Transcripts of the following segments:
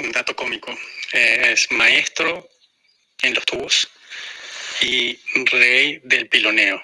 un dato cómico. Eh, es maestro en los tubos y rey del piloneo.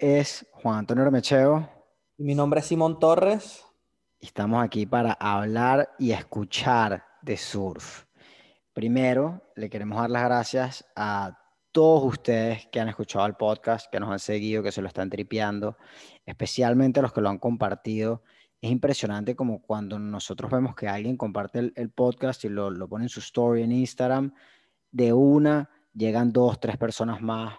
Es Juan Antonio Remecheo Y mi nombre es Simón Torres. estamos aquí para hablar y escuchar de surf. Primero, le queremos dar las gracias a todos ustedes que han escuchado el podcast, que nos han seguido, que se lo están tripeando, especialmente a los que lo han compartido. Es impresionante como cuando nosotros vemos que alguien comparte el, el podcast y lo, lo pone en su story en Instagram, de una llegan dos, tres personas más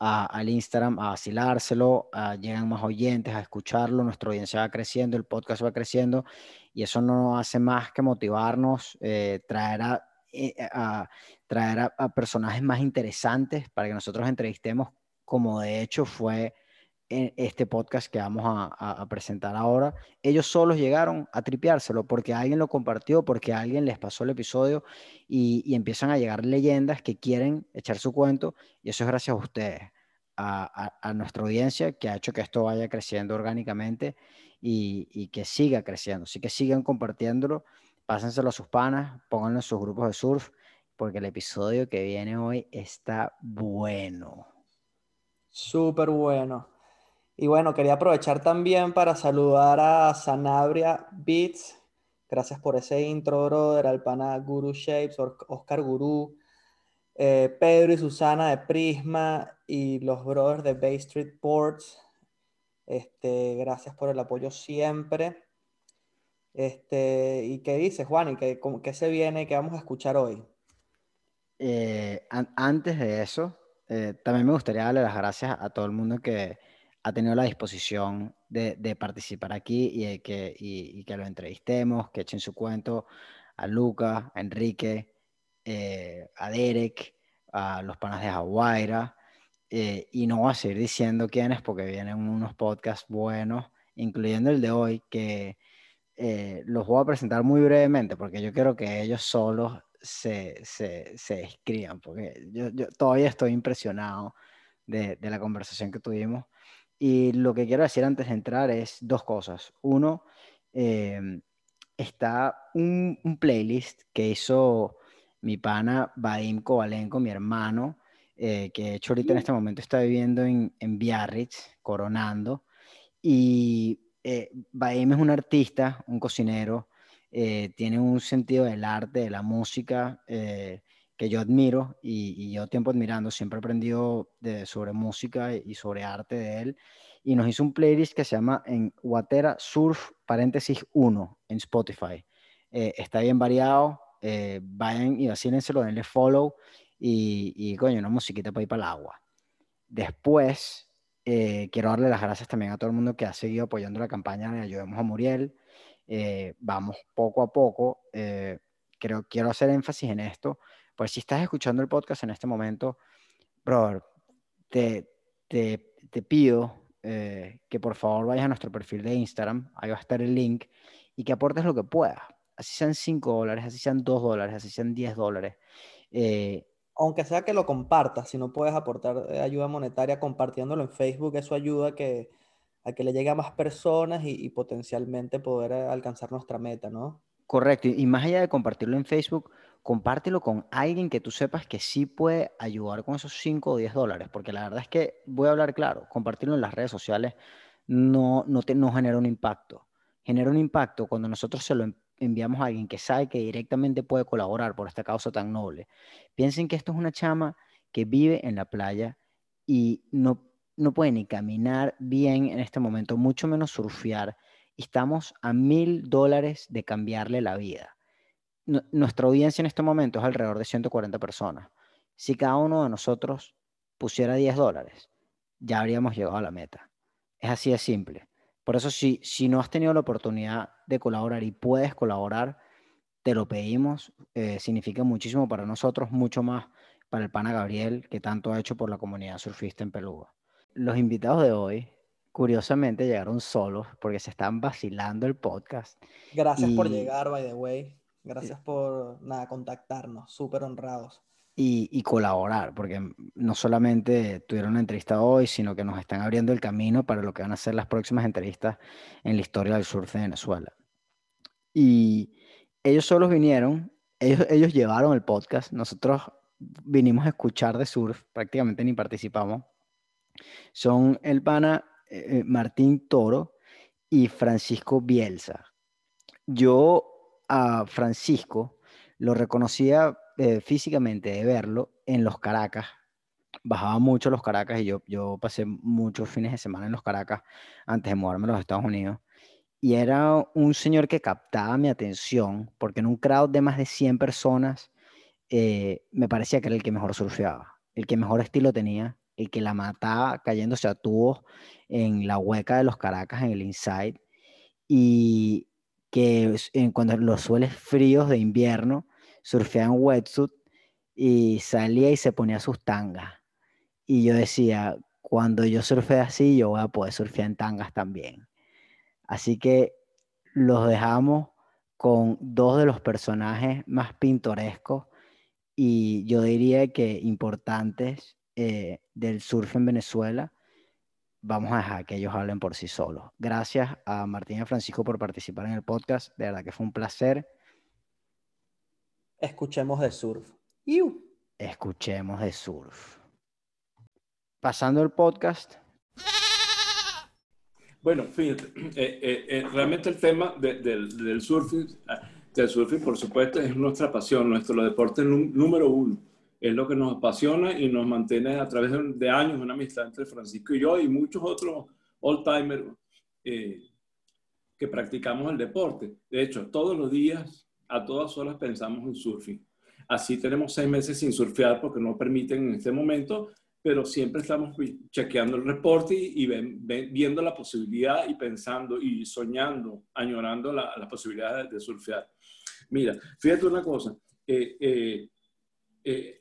a- al Instagram a vacilárselo, a- llegan más oyentes a escucharlo, nuestra audiencia va creciendo, el podcast va creciendo y eso no hace más que motivarnos, eh, traer, a, eh, a- traer a, a personajes más interesantes para que nosotros entrevistemos, como de hecho fue en este podcast que vamos a, presentar ahora. Ellos solos llegaron a tripeárselo porque alguien lo compartió, porque alguien les pasó el episodio y, empiezan a llegar leyendas que quieren echar su cuento y eso es gracias a ustedes, a nuestra audiencia que ha hecho que esto vaya creciendo orgánicamente y, y que siga creciendo. Así que sigan compartiéndolo, pásenselo a sus panas, pónganlo en sus grupos de surf, porque el episodio que viene hoy está bueno. Súper bueno. Y bueno, quería aprovechar también para saludar a Sanabria Beats. Gracias por ese intro, brother. Al pana Guru Shapes, Oscar Guru, eh, Pedro y Susana de Prisma y los brothers de Bay Street Ports. Este, gracias por el apoyo siempre. Este, ¿y qué dices, Juan? ¿Y qué, qué se viene? ¿Qué vamos a escuchar hoy? Eh, an- antes de eso, eh, también me gustaría darle las gracias a todo el mundo que ha tenido la disposición de, de participar aquí y, que, y, y que lo entrevistemos, que echen su cuento a Luca, a Enrique, eh, a Derek, a los panas de Jaguaira. eh, y no voy a seguir diciendo quiénes porque vienen unos podcasts buenos, incluyendo el de hoy, que eh, los voy a presentar muy brevemente porque yo quiero que ellos solos se, se, se describan, porque yo, yo todavía estoy impresionado de, de la conversación que tuvimos. Y lo que quiero decir antes de entrar es dos cosas. Uno, eh, está un, un playlist que hizo mi pana Vadim Kovalenko, mi hermano, eh, que de hecho ahorita en este momento está viviendo en, en Biarritz, coronando. Y eh, Vadim es un artista, un cocinero, eh, tiene un sentido del arte, de la música, eh, que yo admiro y, y llevo tiempo admirando. Siempre he aprendido de- sobre música y sobre arte de él. Y nos hizo un playlist que se llama en Watera Surf, paréntesis 1, en Spotify. Eh, está bien variado. eh, vayan y vacílenselo, denle follow y, y coño, una musiquita para ir para el agua. Después, eh, quiero darle las gracias también a todo el mundo que ha seguido apoyando la campaña de Ayudemos a Muriel. Eh, vamos poco a poco. eh, creo, quiero hacer énfasis en esto. Pues si estás escuchando el podcast en este momento, brother, te, te, te pido eh, que por favor vayas a nuestro perfil de Instagram, ahí va a estar el link, y que aportes lo que puedas. Así sean 5 dólares, así sean 2 dólares, así sean 10 dólares. Eh, aunque sea que lo compartas, si no puedes aportar eh, ayuda monetaria compartiéndolo en Facebook, eso ayuda a que, a que le llegue a más personas y, y potencialmente poder alcanzar nuestra meta, ¿no? Correcto, y más allá de compartirlo en Facebook, compártelo con alguien que tú sepas que sí puede ayudar con esos 5 o 10 dólares, porque la verdad es que, voy a hablar claro, compartirlo en las redes sociales no, no, te, no genera un impacto. Genera un impacto cuando nosotros se lo en- enviamos a alguien que sabe que directamente puede colaborar por esta causa tan noble. Piensen que esto es una chama que vive en la playa y no, no puede ni caminar bien en este momento, mucho menos surfear. Estamos a mil dólares de cambiarle la vida. Nuestra audiencia en este momento es alrededor de 140 personas. Si cada uno de nosotros pusiera 10 dólares, ya habríamos llegado a la meta. Es así de simple. Por eso, si, si no has tenido la oportunidad de colaborar y puedes colaborar, te lo pedimos. Eh, significa muchísimo para nosotros, mucho más para el pana Gabriel, que tanto ha hecho por la comunidad surfista en Peluga. Los invitados de hoy, curiosamente, llegaron solos porque se están vacilando el podcast. Gracias por llegar, by the way. Gracias por nada, contactarnos, súper honrados. Y, colaborar, porque no solamente tuvieron una entrevista hoy, sino que nos están abriendo el camino para lo que van a ser las próximas entrevistas en la historia del surf de Venezuela. Y ellos solos vinieron, ellos, ellos llevaron el podcast, nosotros vinimos a escuchar de surf, prácticamente ni participamos. Son el pana eh, eh, Martín Toro y Francisco Bielsa. Yo a Francisco lo reconocía eh, físicamente de verlo en los Caracas. Bajaba mucho los Caracas y yo, yo pasé muchos fines de semana en los Caracas antes de mudarme a los Estados Unidos. Y era un señor que captaba mi atención porque en un crowd de más de 100 personas eh, me parecía que era el que mejor surfeaba, el que mejor estilo tenía, el que la mataba cayéndose a tubos en la hueca de los Caracas, en el inside, y que en, cuando los sueles fríos de invierno surfeaba en wetsuit y salía y se ponía sus tangas. Y yo decía, cuando yo surfee así, yo voy a poder surfear en tangas también. Así que los dejamos con dos de los personajes más pintorescos y yo diría que importantes eh, del surf en Venezuela, vamos a dejar que ellos hablen por sí solos. Gracias a Martín y Francisco por participar en el podcast, de verdad que fue un placer. Escuchemos de surf. Escuchemos de surf. Pasando el podcast. Bueno, fíjate, eh, eh, realmente el tema del, del surfing el surfing, por supuesto, es nuestra pasión, nuestro deporte número uno. Es lo que nos apasiona y nos mantiene a través de, años una amistad entre Francisco y yo y muchos otros old-timers eh, que practicamos el deporte. De hecho, todos los días, a todas horas, pensamos en surfing. Así tenemos seis meses sin surfear porque no permiten en este momento, pero siempre estamos chequeando el reporte y, viendo la posibilidad y pensando y soñando, añorando la, la posibilidad de, de surfear. Mira, fíjate una cosa. Eh, eh, eh,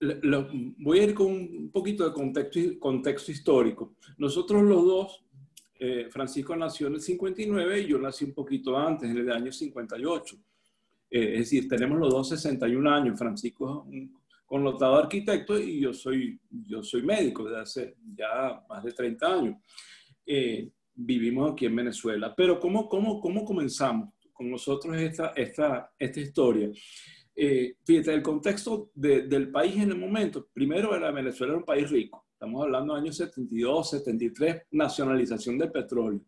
voy a ir con un poquito de contexto, contexto histórico. Nosotros los dos, Francisco nació en el 59 y yo nací un poquito antes, en el año 58. es decir, tenemos los dos 61 años. Francisco es un connotado arquitecto y yo soy, yo soy médico desde hace ya más de 30 años. vivimos aquí en Venezuela. Pero ¿cómo, cómo, cómo comenzamos? con nosotros esta, esta, esta historia. Eh, fíjate, el contexto del país en el momento, primero era Venezuela era un país rico, estamos hablando de años 72, 73, nacionalización del petróleo.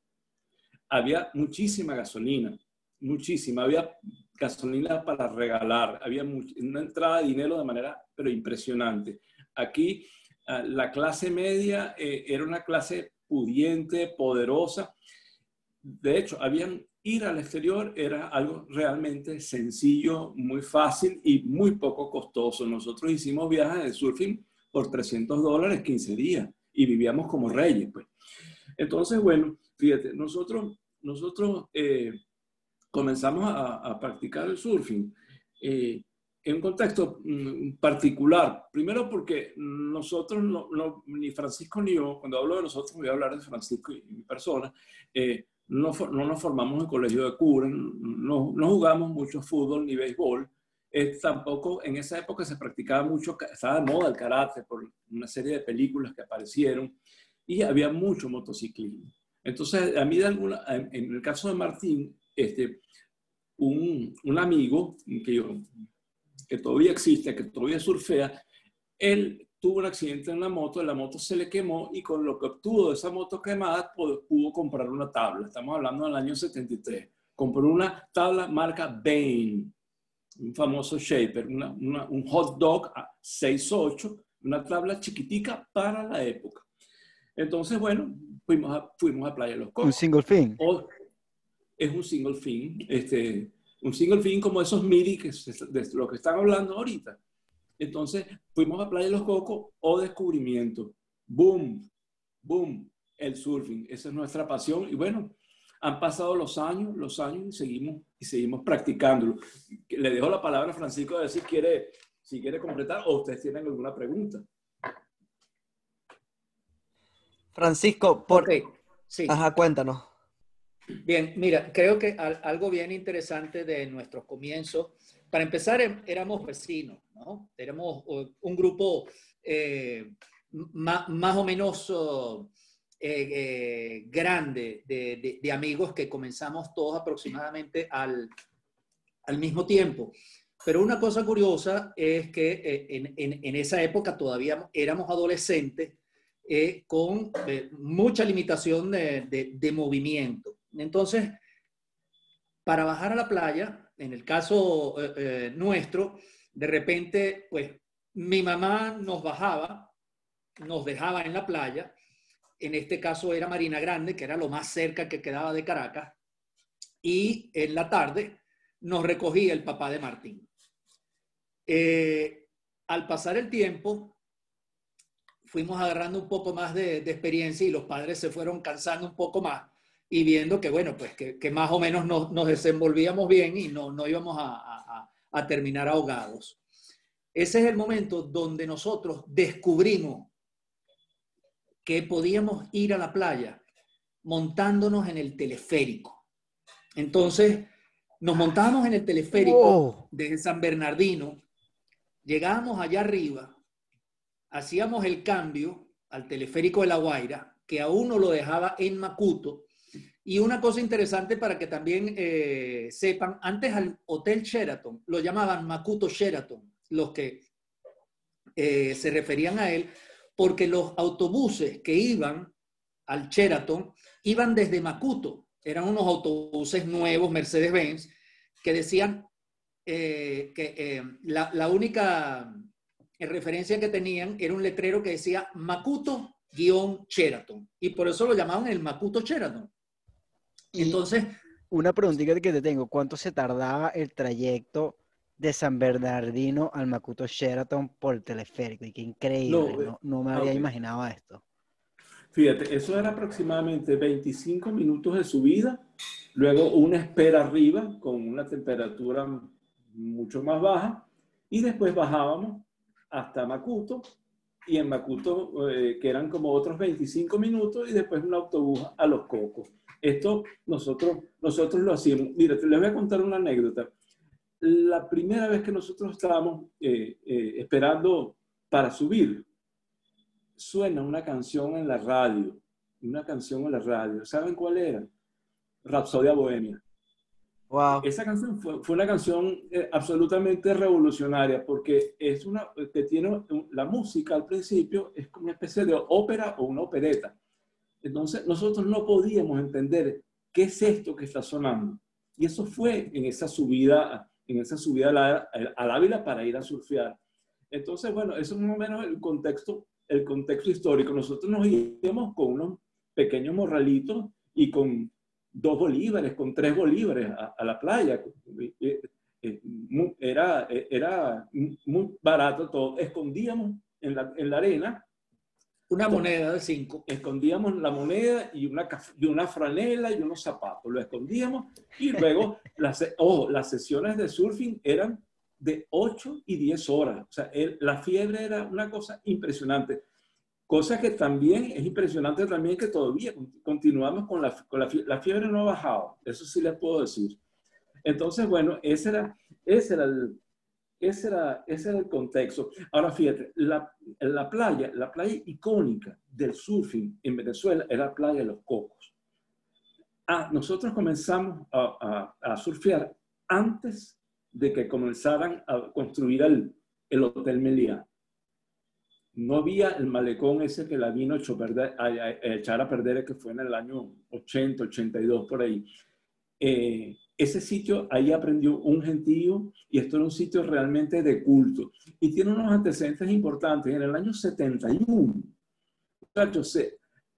Había muchísima gasolina, muchísima, había gasolina para regalar, había una entrada de dinero de manera, pero impresionante. Aquí ah, la clase media eh, era una clase pudiente, poderosa. De hecho, habían ir al exterior era algo realmente sencillo, muy fácil y muy poco costoso. Nosotros hicimos viajes de surfing por 300 dólares 15 días y vivíamos como reyes. Pues. Entonces, bueno, fíjate, nosotros, nosotros eh, comenzamos a, practicar el surfing eh, en un contexto mm, particular. Primero porque nosotros, ni Francisco ni yo, cuando hablo de nosotros voy a hablar de Francisco y mi persona, eh, no, no nos formamos en colegio de cura, no, no jugamos mucho fútbol ni béisbol. Eh, tampoco en esa época se practicaba mucho, estaba de moda el karate por una serie de películas que aparecieron y había mucho motociclismo. Entonces, a mí de alguna, en el caso de Martín, este, un, un amigo que, yo, que todavía existe, que todavía surfea, él tuvo un accidente en la moto, la moto se le quemó y con lo que obtuvo de esa moto quemada pudo, comprar una tabla. Estamos hablando del año 73. Compró una tabla marca Bain, un famoso shaper, un hot dog a 6.8, una tabla chiquitica para la época. Entonces, bueno, fuimos a, fuimos a Playa Los Cocos. Un single fin. es un single fin. Este, un single fin como esos MIDI que de lo que están hablando ahorita. Entonces fuimos a Playa de los Cocos o descubrimiento. Boom, boom, el surfing. Esa es nuestra pasión. Y bueno, han pasado los años, los años y seguimos, y seguimos practicándolo. Le dejo la palabra a Francisco a ver si quiere, si quiere completar o ustedes tienen alguna pregunta. Francisco, por... Okay. Sí. Ajá, cuéntanos. Bien, mira, creo que algo bien interesante de nuestros comienzos, para empezar, em, éramos vecinos, ¿no? Éramos un grupo eh, más, o menos eh, eh, grande de, amigos que comenzamos todos aproximadamente al, al, mismo tiempo. Pero una cosa curiosa es que en, en esa época todavía éramos adolescentes con mucha limitación de, de movimiento. Entonces, para bajar a la playa, en el caso eh, eh, nuestro, de repente, pues mi mamá nos bajaba, nos dejaba en la playa. En este caso era Marina Grande, que era lo más cerca que quedaba de Caracas. Y en la tarde nos recogía el papá de Martín. Eh, al pasar el tiempo, fuimos agarrando un poco más de experiencia y los padres se fueron cansando un poco más y viendo que, bueno, pues que, más o menos nos, nos, desenvolvíamos bien y no, no íbamos a, a, terminar ahogados. Ese es el momento donde nosotros descubrimos que podíamos ir a la playa montándonos en el teleférico. Entonces, nos montábamos en el teleférico desde San Bernardino, llegábamos allá arriba, hacíamos el cambio al teleférico de La Guaira, que a uno lo dejaba en Macuto, y una cosa interesante para que también eh, sepan, antes al Hotel Sheraton lo llamaban Makuto Sheraton, los que eh, se referían a él, porque los autobuses que iban al Sheraton iban desde Makuto, eran unos autobuses nuevos, Mercedes-Benz, que decían eh, que la, única referencia que tenían era un letrero que decía Makuto-Sheraton, y por eso lo llamaban el Makuto Sheraton. Y entonces... Una preguntita que te tengo, ¿cuánto se tardaba el trayecto de San Bernardino al Macuto Sheraton por teleférico? Y qué increíble, no, no, me había imaginado esto. Fíjate, eso era aproximadamente 25 minutos de subida, luego una espera arriba con una temperatura mucho más baja y después bajábamos hasta Macuto y en Macuto, eh, que eran como otros 25 minutos y después un autobús a Los Cocos. Esto nosotros, nosotros lo hacíamos. Mira, te les voy a contar una anécdota. La primera vez que nosotros estábamos eh, eh, esperando para subir, suena una canción en la radio, una canción en la radio. ¿Saben cuál era? Rapsodia Bohemia. Wow. Esa canción fue, fue una canción eh, absolutamente revolucionaria porque es una que tiene la música al principio es como una especie de ópera o una opereta. Entonces nosotros no podíamos entender qué es esto que está sonando. Y eso fue en esa subida, en esa subida al Ávila para ir a surfear. Entonces, bueno, eso es más o menos el contexto, el contexto histórico. Nosotros nos íbamos con unos pequeños morralitos y con dos bolívares, con tres bolívares a, la playa. Era, era muy barato todo. Escondíamos en la, en la arena una moneda de cinco. Escondíamos la moneda y una, y una franela y unos zapatos. Lo escondíamos y luego, las, las sesiones de surfing eran de 8 y 10 horas. O sea, la fiebre era una cosa impresionante. Cosa que también es impresionante también que todavía continuamos con la, con la, la fiebre no ha bajado. Eso sí les puedo decir. Entonces, bueno, ese era, ese era el, ese era, ese era el contexto. Ahora fíjate, la, la, playa, la playa icónica del surfing en Venezuela era la playa de los Cocos. Ah, nosotros comenzamos a, a, surfear antes de que comenzaran a construir el, el Hotel Meliá. No había el malecón ese que la vino a, echar a perder, que fue en el año 80, 82, por ahí. Eh, ese sitio, ahí aprendió un gentío y esto era un sitio realmente de culto. Y tiene unos antecedentes importantes. En el año 71,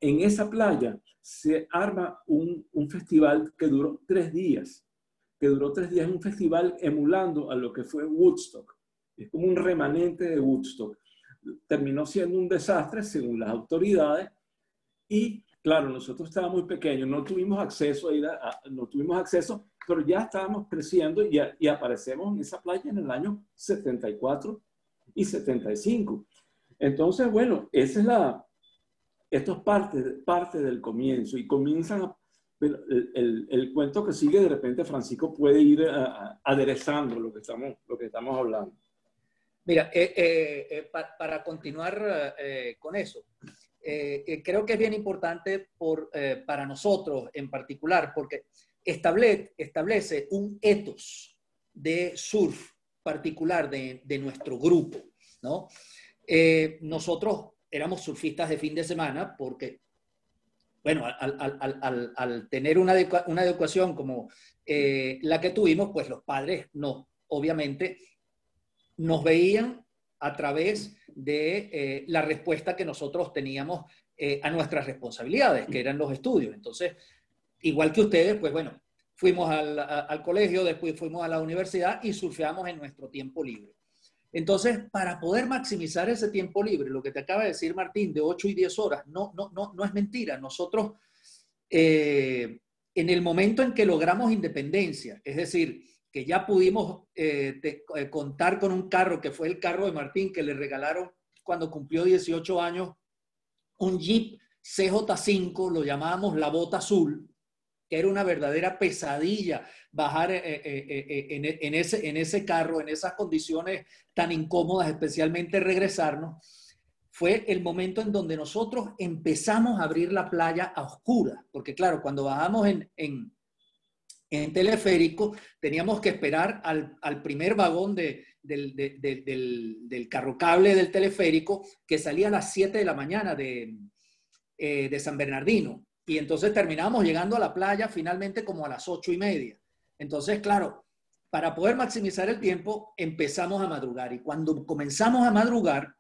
en esa playa se arma un, un festival que duró tres días. que duró tres días, un festival emulando a lo que fue Woodstock. Es como un remanente de Woodstock. Terminó siendo un desastre según las autoridades y claro, nosotros estábamos muy pequeños, no tuvimos acceso a ir a, no tuvimos acceso, pero ya estábamos creciendo y, y, aparecemos en esa playa en el año 74 y 75. Entonces, bueno, esa es la, esto es parte, parte del comienzo y comienzan a el, el, cuento que sigue, de repente Francisco puede ir aderezando lo que estamos, lo que estamos hablando. Mira, eh, eh, eh, para continuar con eso, creo que es bien importante por, para nosotros en particular, porque establece, establece un ethos de surf particular de, de nuestro grupo, ¿no? nosotros éramos surfistas de fin de semana porque bueno, al, tener una, educación como la que tuvimos, pues los padres no, obviamente nos veían a través de eh, la respuesta que nosotros teníamos eh, a nuestras responsabilidades, que eran los estudios. Entonces, igual que ustedes, pues bueno, fuimos al, colegio, después fuimos a la universidad y surfeamos en nuestro tiempo libre. Entonces, para poder maximizar ese tiempo libre, lo que te acaba de decir Martín, de 8 y 10 horas, no, no, no, no es mentira. Nosotros, eh, en el momento en que logramos independencia, es decir, que ya pudimos eh, eh, contar con un carro, que fue el carro de Martín, que le regalaron cuando cumplió 18 años, un Jeep CJ5, lo llamábamos la bota azul, era una verdadera pesadilla bajar eh, en, ese, en ese carro, en esas condiciones tan incómodas, especialmente regresarnos, fue el momento en donde nosotros empezamos a abrir la playa a oscura, porque claro, cuando bajamos en, teleférico, teníamos que esperar al, primer vagón de, del, del, carro cable del teleférico que salía a las 7 de la mañana de, de San Bernardino. Y entonces terminamos llegando a la playa finalmente como a las ocho y media. Entonces, claro, para poder maximizar el tiempo, empezamos a madrugar. Y cuando comenzamos a madrugar,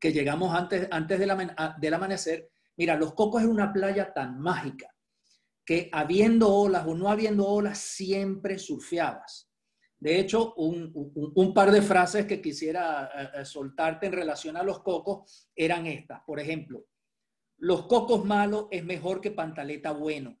que llegamos antes, antes del, del amanecer, mira, Los Cocos es una playa tan mágica que habiendo olas o no habiendo olas, siempre surfeabas. De hecho, un, un, par de frases que quisiera eh, eh, soltarte en relación a los cocos eran estas. Por ejemplo, los cocos malos es mejor que pantaleta bueno.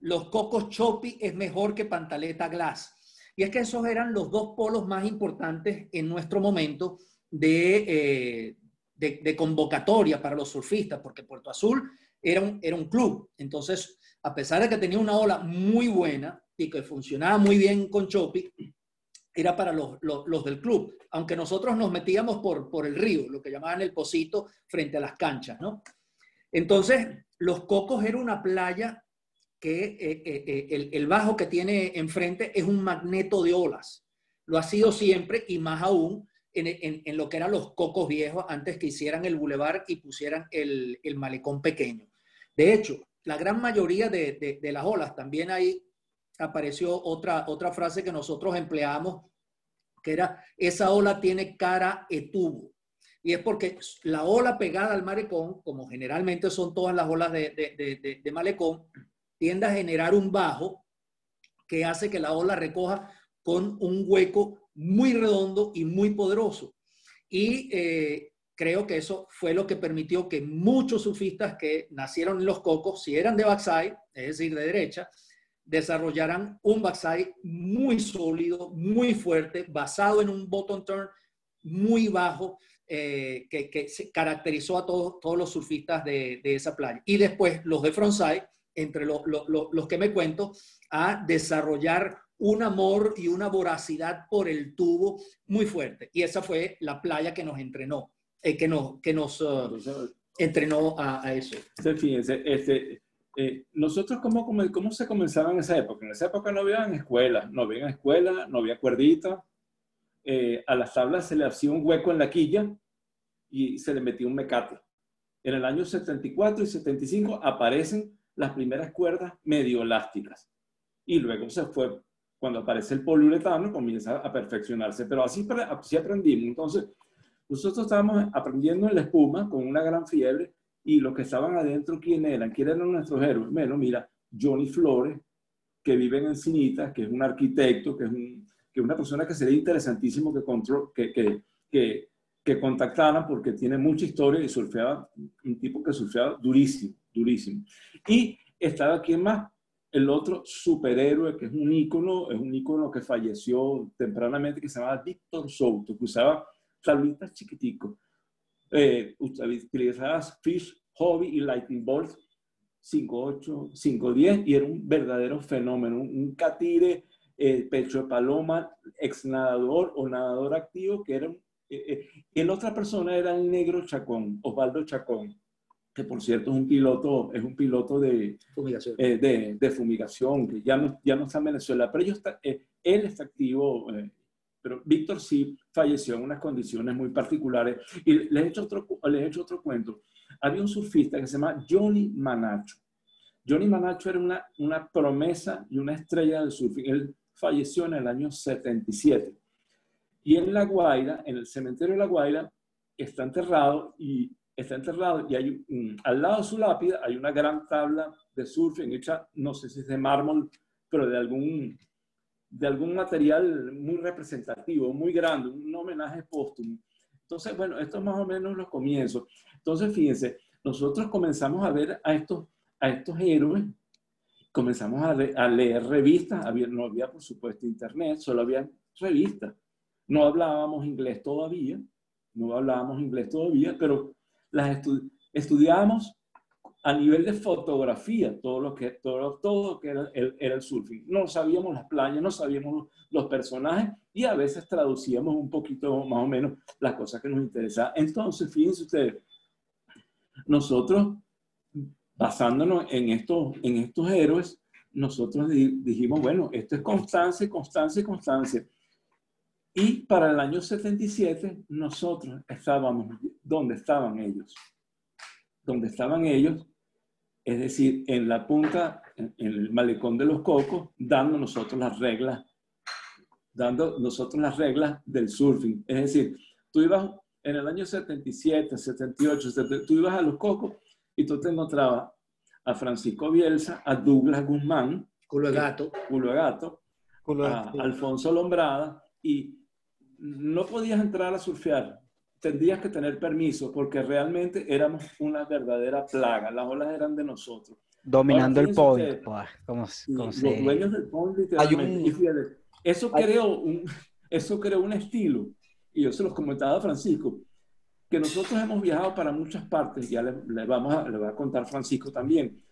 Los cocos chopi es mejor que pantaleta glass. Y es que esos eran los dos polos más importantes en nuestro momento de, eh, de, convocatoria para los surfistas, porque Puerto Azul era un, era un club. Entonces, a pesar de que tenía una ola muy buena y que funcionaba muy bien con Chopi, era para los, los, del club, aunque nosotros nos metíamos por, por el río, lo que llamaban el pocito, frente a las canchas, ¿no? Entonces, Los Cocos era una playa que eh, eh, eh, el, bajo que tiene enfrente es un magneto de olas. Lo ha sido siempre y más aún en, lo que eran los cocos viejos antes que hicieran el bulevar y pusieran el, malecón pequeño. De hecho, la gran mayoría de, las olas, también ahí apareció otra, otra frase que nosotros empleamos, que era, esa ola tiene cara e tubo y es porque la ola pegada al malecón, como generalmente son todas las olas de, malecón, tiende a generar un bajo que hace que la ola recoja con un hueco muy redondo y muy poderoso. Y eh, creo que eso fue lo que permitió que muchos surfistas que nacieron en los cocos, si eran de backside, es decir, de derecha, desarrollaran un backside muy sólido, muy fuerte, basado en un bottom turn muy bajo, eh, que, se caracterizó a todos, todos los surfistas de, esa playa. Y después los de frontside, entre los que me cuento, a desarrollar un amor y una voracidad por el tubo muy fuerte. Y esa fue la playa que nos entrenó, eh, que nos, que nos uh, entrenó a, eso. Fíjense, este, eh, nosotros, ¿cómo, ¿cómo se comenzaba en esa época? En esa época no había escuelas, no había escuela, no había cuerdita, eh, a las tablas se le hacía un hueco en la quilla y se le metía un mecate. En el año 74 y 75 aparecen las primeras cuerdas medio elásticas. Y luego se fue, cuando aparece el poliuretano, comienza a perfeccionarse. Pero así, así aprendimos. Entonces, nosotros estábamos aprendiendo en la espuma con una gran fiebre y los que estaban adentro, ¿quién eran? ¿Quién eran nuestros héroes? Bueno, mira, Johnny Flores, que vive en Encinitas, que es un arquitecto, que es, un, que una persona que sería interesantísimo que, control, que, que, que, contactaran porque tiene mucha historia y surfeaba, un tipo que surfeaba durísimo, durísimo. Y estaba aquí más, el otro superhéroe que es un ícono, es un ícono que falleció tempranamente, que se llamaba Víctor Souto, que usaba tablitas chiquiticos. Eh, utilizaba Fish, Hobby y Lightning Bolt 5.8, 5.10 y era un verdadero fenómeno, un, catire, eh, pecho de paloma, ex nadador o nadador activo, que era un, eh, eh, otra persona era el negro Chacón, Osvaldo Chacón que por cierto es un piloto, es un piloto de fumigación, eh, de, de, fumigación que ya no, ya no está en Venezuela, pero ellos está, eh, él está activo, eh, pero Víctor sí falleció en unas condiciones muy particulares. Y les he hecho otro, les he hecho otro cuento. Había un surfista que se llama Johnny Manacho. Johnny Manacho era una, una promesa y una estrella del surfing. Él falleció en el año 77. Y en La Guaira, en el cementerio de La Guaira, está enterrado y está enterrado y hay al lado de su lápida hay una gran tabla de surfing hecha, no sé si es de mármol, pero de algún, de algún material muy representativo, muy grande, un homenaje póstumo. Entonces, bueno, esto es más o menos los comienzos. Entonces, fíjense, nosotros comenzamos a ver a estos, a estos héroes, comenzamos a, a leer revistas, había, no había por supuesto internet, solo había revistas. No hablábamos inglés todavía, no hablábamos inglés todavía, pero las estudiábamos a nivel de fotografía, todo lo que, todo, todo que era el, era el surfing. No sabíamos las playas, no sabíamos los personajes y a veces traducíamos un poquito más o menos las cosas que nos interesaban. Entonces, fíjense ustedes, nosotros, basándonos en estos, en estos héroes, nosotros dijimos, bueno, esto es constancia, constancia, constancia. Y para el año 77 nosotros estábamos donde estaban ellos. Donde estaban ellos, es decir, en la punta, en el malecón de los cocos, dando nosotros las reglas, dando nosotros las reglas del surfing. Es decir, tú ibas en el año 77, 78, tú ibas a los cocos y tú te encontrabas a Francisco Bielsa, a Douglas Guzmán, Culo Gato, Culo Gato, a Alfonso Lombrada y no podías entrar a surfear, tendrías que tener permiso porque realmente éramos una verdadera plaga, las olas eran de nosotros. Dominando el point, pues, los dueños del point literalmente. eso, creó un, eso creó un estilo, y yo se los comentaba a Francisco, que nosotros hemos viajado para muchas partes, ya le, vamos a, le va a contar Francisco también,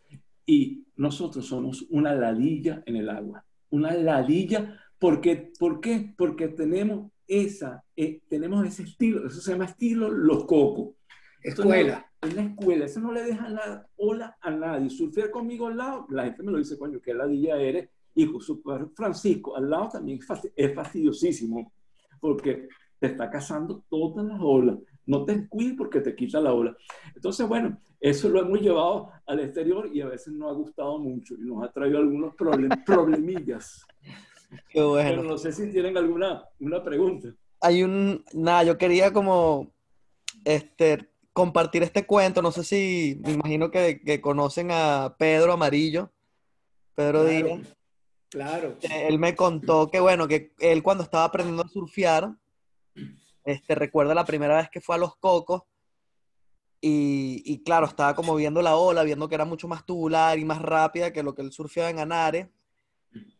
y nosotros somos una ladilla en el agua, una ladilla, porque, ¿por qué? Porque tenemos esa, eh, tenemos ese estilo, eso se llama estilo los cocos. Escuela. es la escuela, eso no le deja la ola a nadie. Surfear conmigo al lado, la gente me lo dice, coño, qué ladilla eres. Hijo, super Francisco al lado también es fastidiosísimo, porque te está cazando todas las olas. No te descuides porque te quita la ola. Entonces, bueno, eso lo hemos llevado al exterior y a veces nos ha gustado mucho y nos ha traído algunos problemillas. Qué bueno. Pero no sé si tienen alguna una pregunta. Hay un, nada, yo quería como, este, compartir este cuento. No sé si, me imagino que, que conocen a Pedro Amarillo. Pedro claro, Díaz. Claro. Él me contó que, bueno, que él cuando estaba aprendiendo a surfear, este, recuerda la primera vez que fue a Los Cocos, y, y, claro, estaba como viendo la ola, viendo que era mucho más tubular y más rápida que lo que él surfeaba en Anare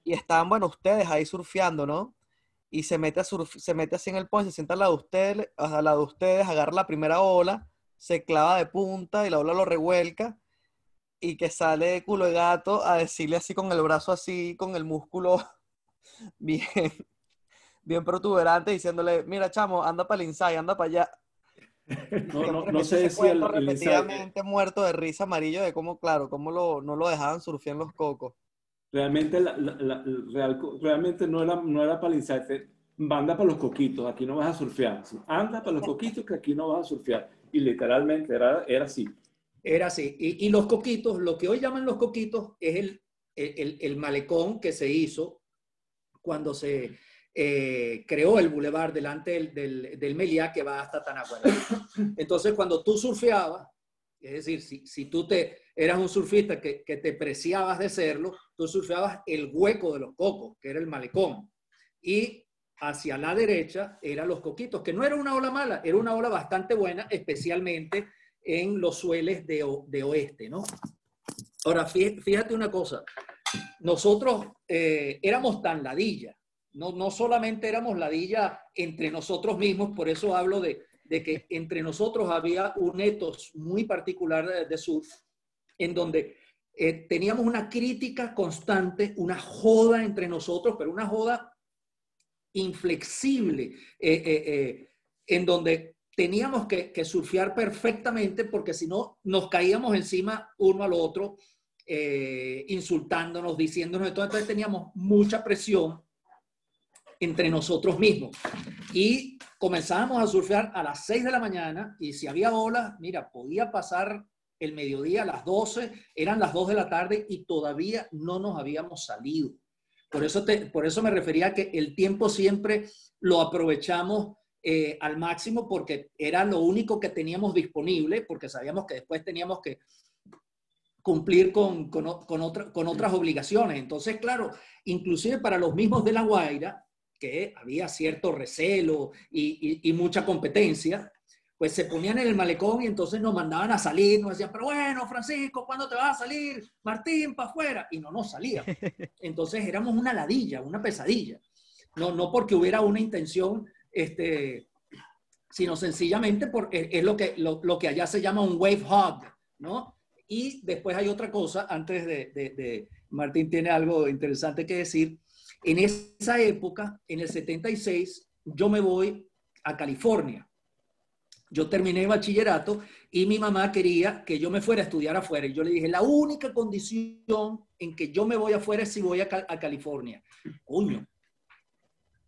y estaban, bueno, ustedes ahí surfeando, ¿no? Y se mete, a se mete así en el point, se sienta al lado, de ustedes, al lado de ustedes, agarra la primera ola, se clava de punta y la ola lo revuelca y que sale de culo de gato a decirle así con el brazo así, con el músculo bien, bien protuberante, diciéndole, mira, chamo, anda para el inside, anda para allá. No, no, no sé si el, repetidamente muerto de risa amarillo de cómo, claro, cómo lo, no lo dejaban surfear en los cocos. Realmente, la, la, real, realmente no era, no era para el Anda para los coquitos, aquí no vas a surfear. Anda para los coquitos, que aquí no vas a surfear. Y literalmente era, era así. Era así. Y, y los coquitos, lo que hoy llaman los coquitos, es el, el, el malecón que se hizo cuando se eh, creó el bulevar delante del, del, del Meliá que va hasta Tanaguara. Entonces, cuando tú surfeabas, Es decir, si, tú te, eras un surfista que, te preciabas de serlo, tú surfeabas el hueco de los cocos, que era el malecón. Y hacia la derecha eran los coquitos, que no era una ola mala, era una ola bastante buena, especialmente en los sueles de, de oeste, ¿no? Ahora, fíjate una cosa, nosotros eh, éramos tan ladilla, no, no solamente éramos ladilla entre nosotros mismos, por eso hablo de, de que entre nosotros había un etos muy particular de, surf, en donde eh, teníamos una crítica constante, una joda entre nosotros, pero una joda inflexible, eh, en donde teníamos que, que, surfear perfectamente porque si no nos caíamos encima uno al otro eh, insultándonos, diciéndonos. Entonces teníamos mucha presión entre nosotros mismos. Y comenzábamos a surfear a las 6 de la mañana y si había olas, mira, podía pasar el mediodía a las 12, eran las 2 de la tarde y todavía no nos habíamos salido. Por eso, te, por eso me refería que el tiempo siempre lo aprovechamos eh, al máximo porque era lo único que teníamos disponible, porque sabíamos que después teníamos que cumplir con, con, con, con otras obligaciones. Entonces, claro, inclusive para los mismos de La Guaira, que había cierto recelo y, y, y, mucha competencia, pues se ponían en el malecón y entonces nos mandaban a salir, nos decían, pero bueno, Francisco, ¿cuándo te vas a salir? Martín, para afuera. Y no nos salía. Entonces éramos una ladilla, una pesadilla. No, no porque hubiera una intención, este, sino sencillamente porque es lo que, lo, lo que allá se llama un wave hog, ¿no? Y después hay otra cosa, antes de, de, de, Martín tiene algo interesante que decir. En esa época, en el 76, yo me voy a California. Yo terminé bachillerato y mi mamá quería que yo me fuera a estudiar afuera. Y yo le dije, la única condición en que yo me voy afuera es si voy a, a California. Coño.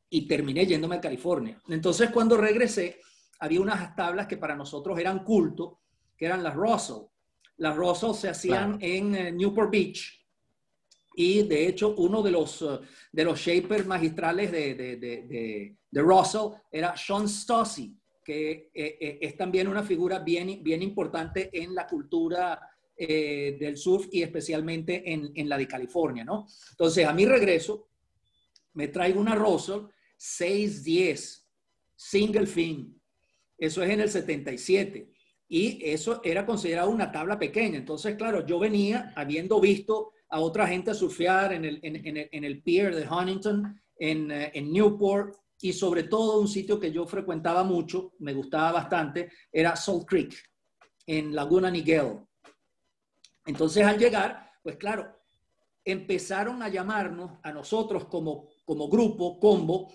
Y terminé yéndome a California. Entonces, cuando regresé, había unas tablas que para nosotros eran culto, que eran las Russell las Russell se hacían claro. en uh, Newport Beach. Y de hecho, uno de los, uh, de los shapers magistrales de, de, de, de, Russell era Sean Stossy, que eh, eh, es también una figura bien, bien importante en la cultura eh, del surf y especialmente en, en, la de California, ¿no? Entonces, a mi regreso, me traigo una Russell 610, single fin. Eso es en el 77 y eso era considerado una tabla pequeña. Entonces, claro, yo venía habiendo visto a otra gente surfear en el, en, en, en el pier de Huntington, en, eh, en, Newport, y sobre todo un sitio que yo frecuentaba mucho, me gustaba bastante, era Salt Creek, en Laguna Niguel. Entonces, al llegar, pues claro, empezaron a llamarnos a nosotros como, como grupo, combo,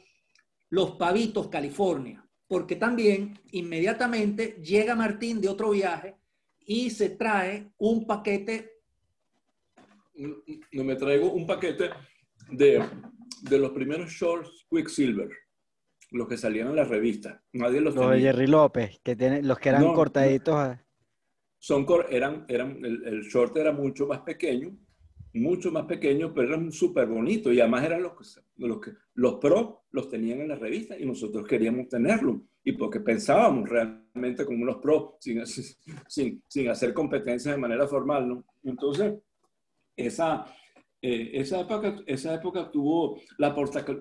los Pavitos California porque también inmediatamente llega Martín de otro viaje y se trae un paquete. No me traigo un paquete de, de los primeros shorts Quicksilver, los que salían en la revista. Nadie los, los de Jerry López, que tiene, los que eran no, cortaditos. No. Son, eran, eran, el, el short era mucho más pequeño, mucho más pequeño, pero eran súper bonitos y además eran los que, los que los pros los tenían en la revista y nosotros queríamos tenerlo y porque pensábamos realmente como los pros sin, sin, sin hacer competencias de manera formal, ¿no? Entonces, esa, eh, esa, época, esa época tuvo la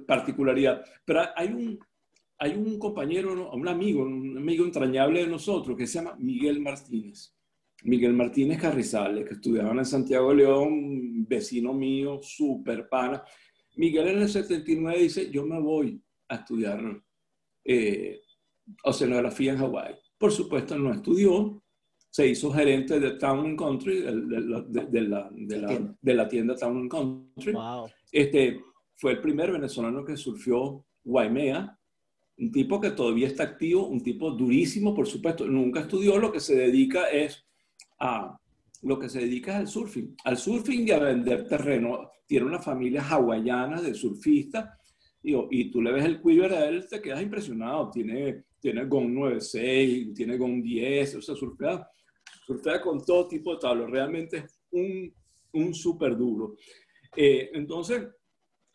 particularidad, pero hay un, hay un compañero, un amigo, un amigo entrañable de nosotros que se llama Miguel Martínez. Miguel Martínez Carrizales, que estudiaba en Santiago de León, vecino mío, súper pana. Miguel en el 79 dice, yo me voy a estudiar eh, oceanografía en Hawái. Por supuesto, no estudió, se hizo gerente de Town Country, de, de, de, de la, la, de, la, tienda Town Country. Wow. Este, fue el primer venezolano que surfió Waimea, un tipo que todavía está activo, un tipo durísimo, por supuesto, nunca estudió, lo que se dedica es a lo que se dedica es al surfing, al surfing y a vender terreno. Tiene una familia hawaiana de surfistas y, y tú le ves el quiver a él, te quedas impresionado. Tiene, tiene GON 9.6, tiene GON 10, o sea, surfea, surfea con todo tipo de tablos. Realmente es un, un súper duro. Eh, entonces,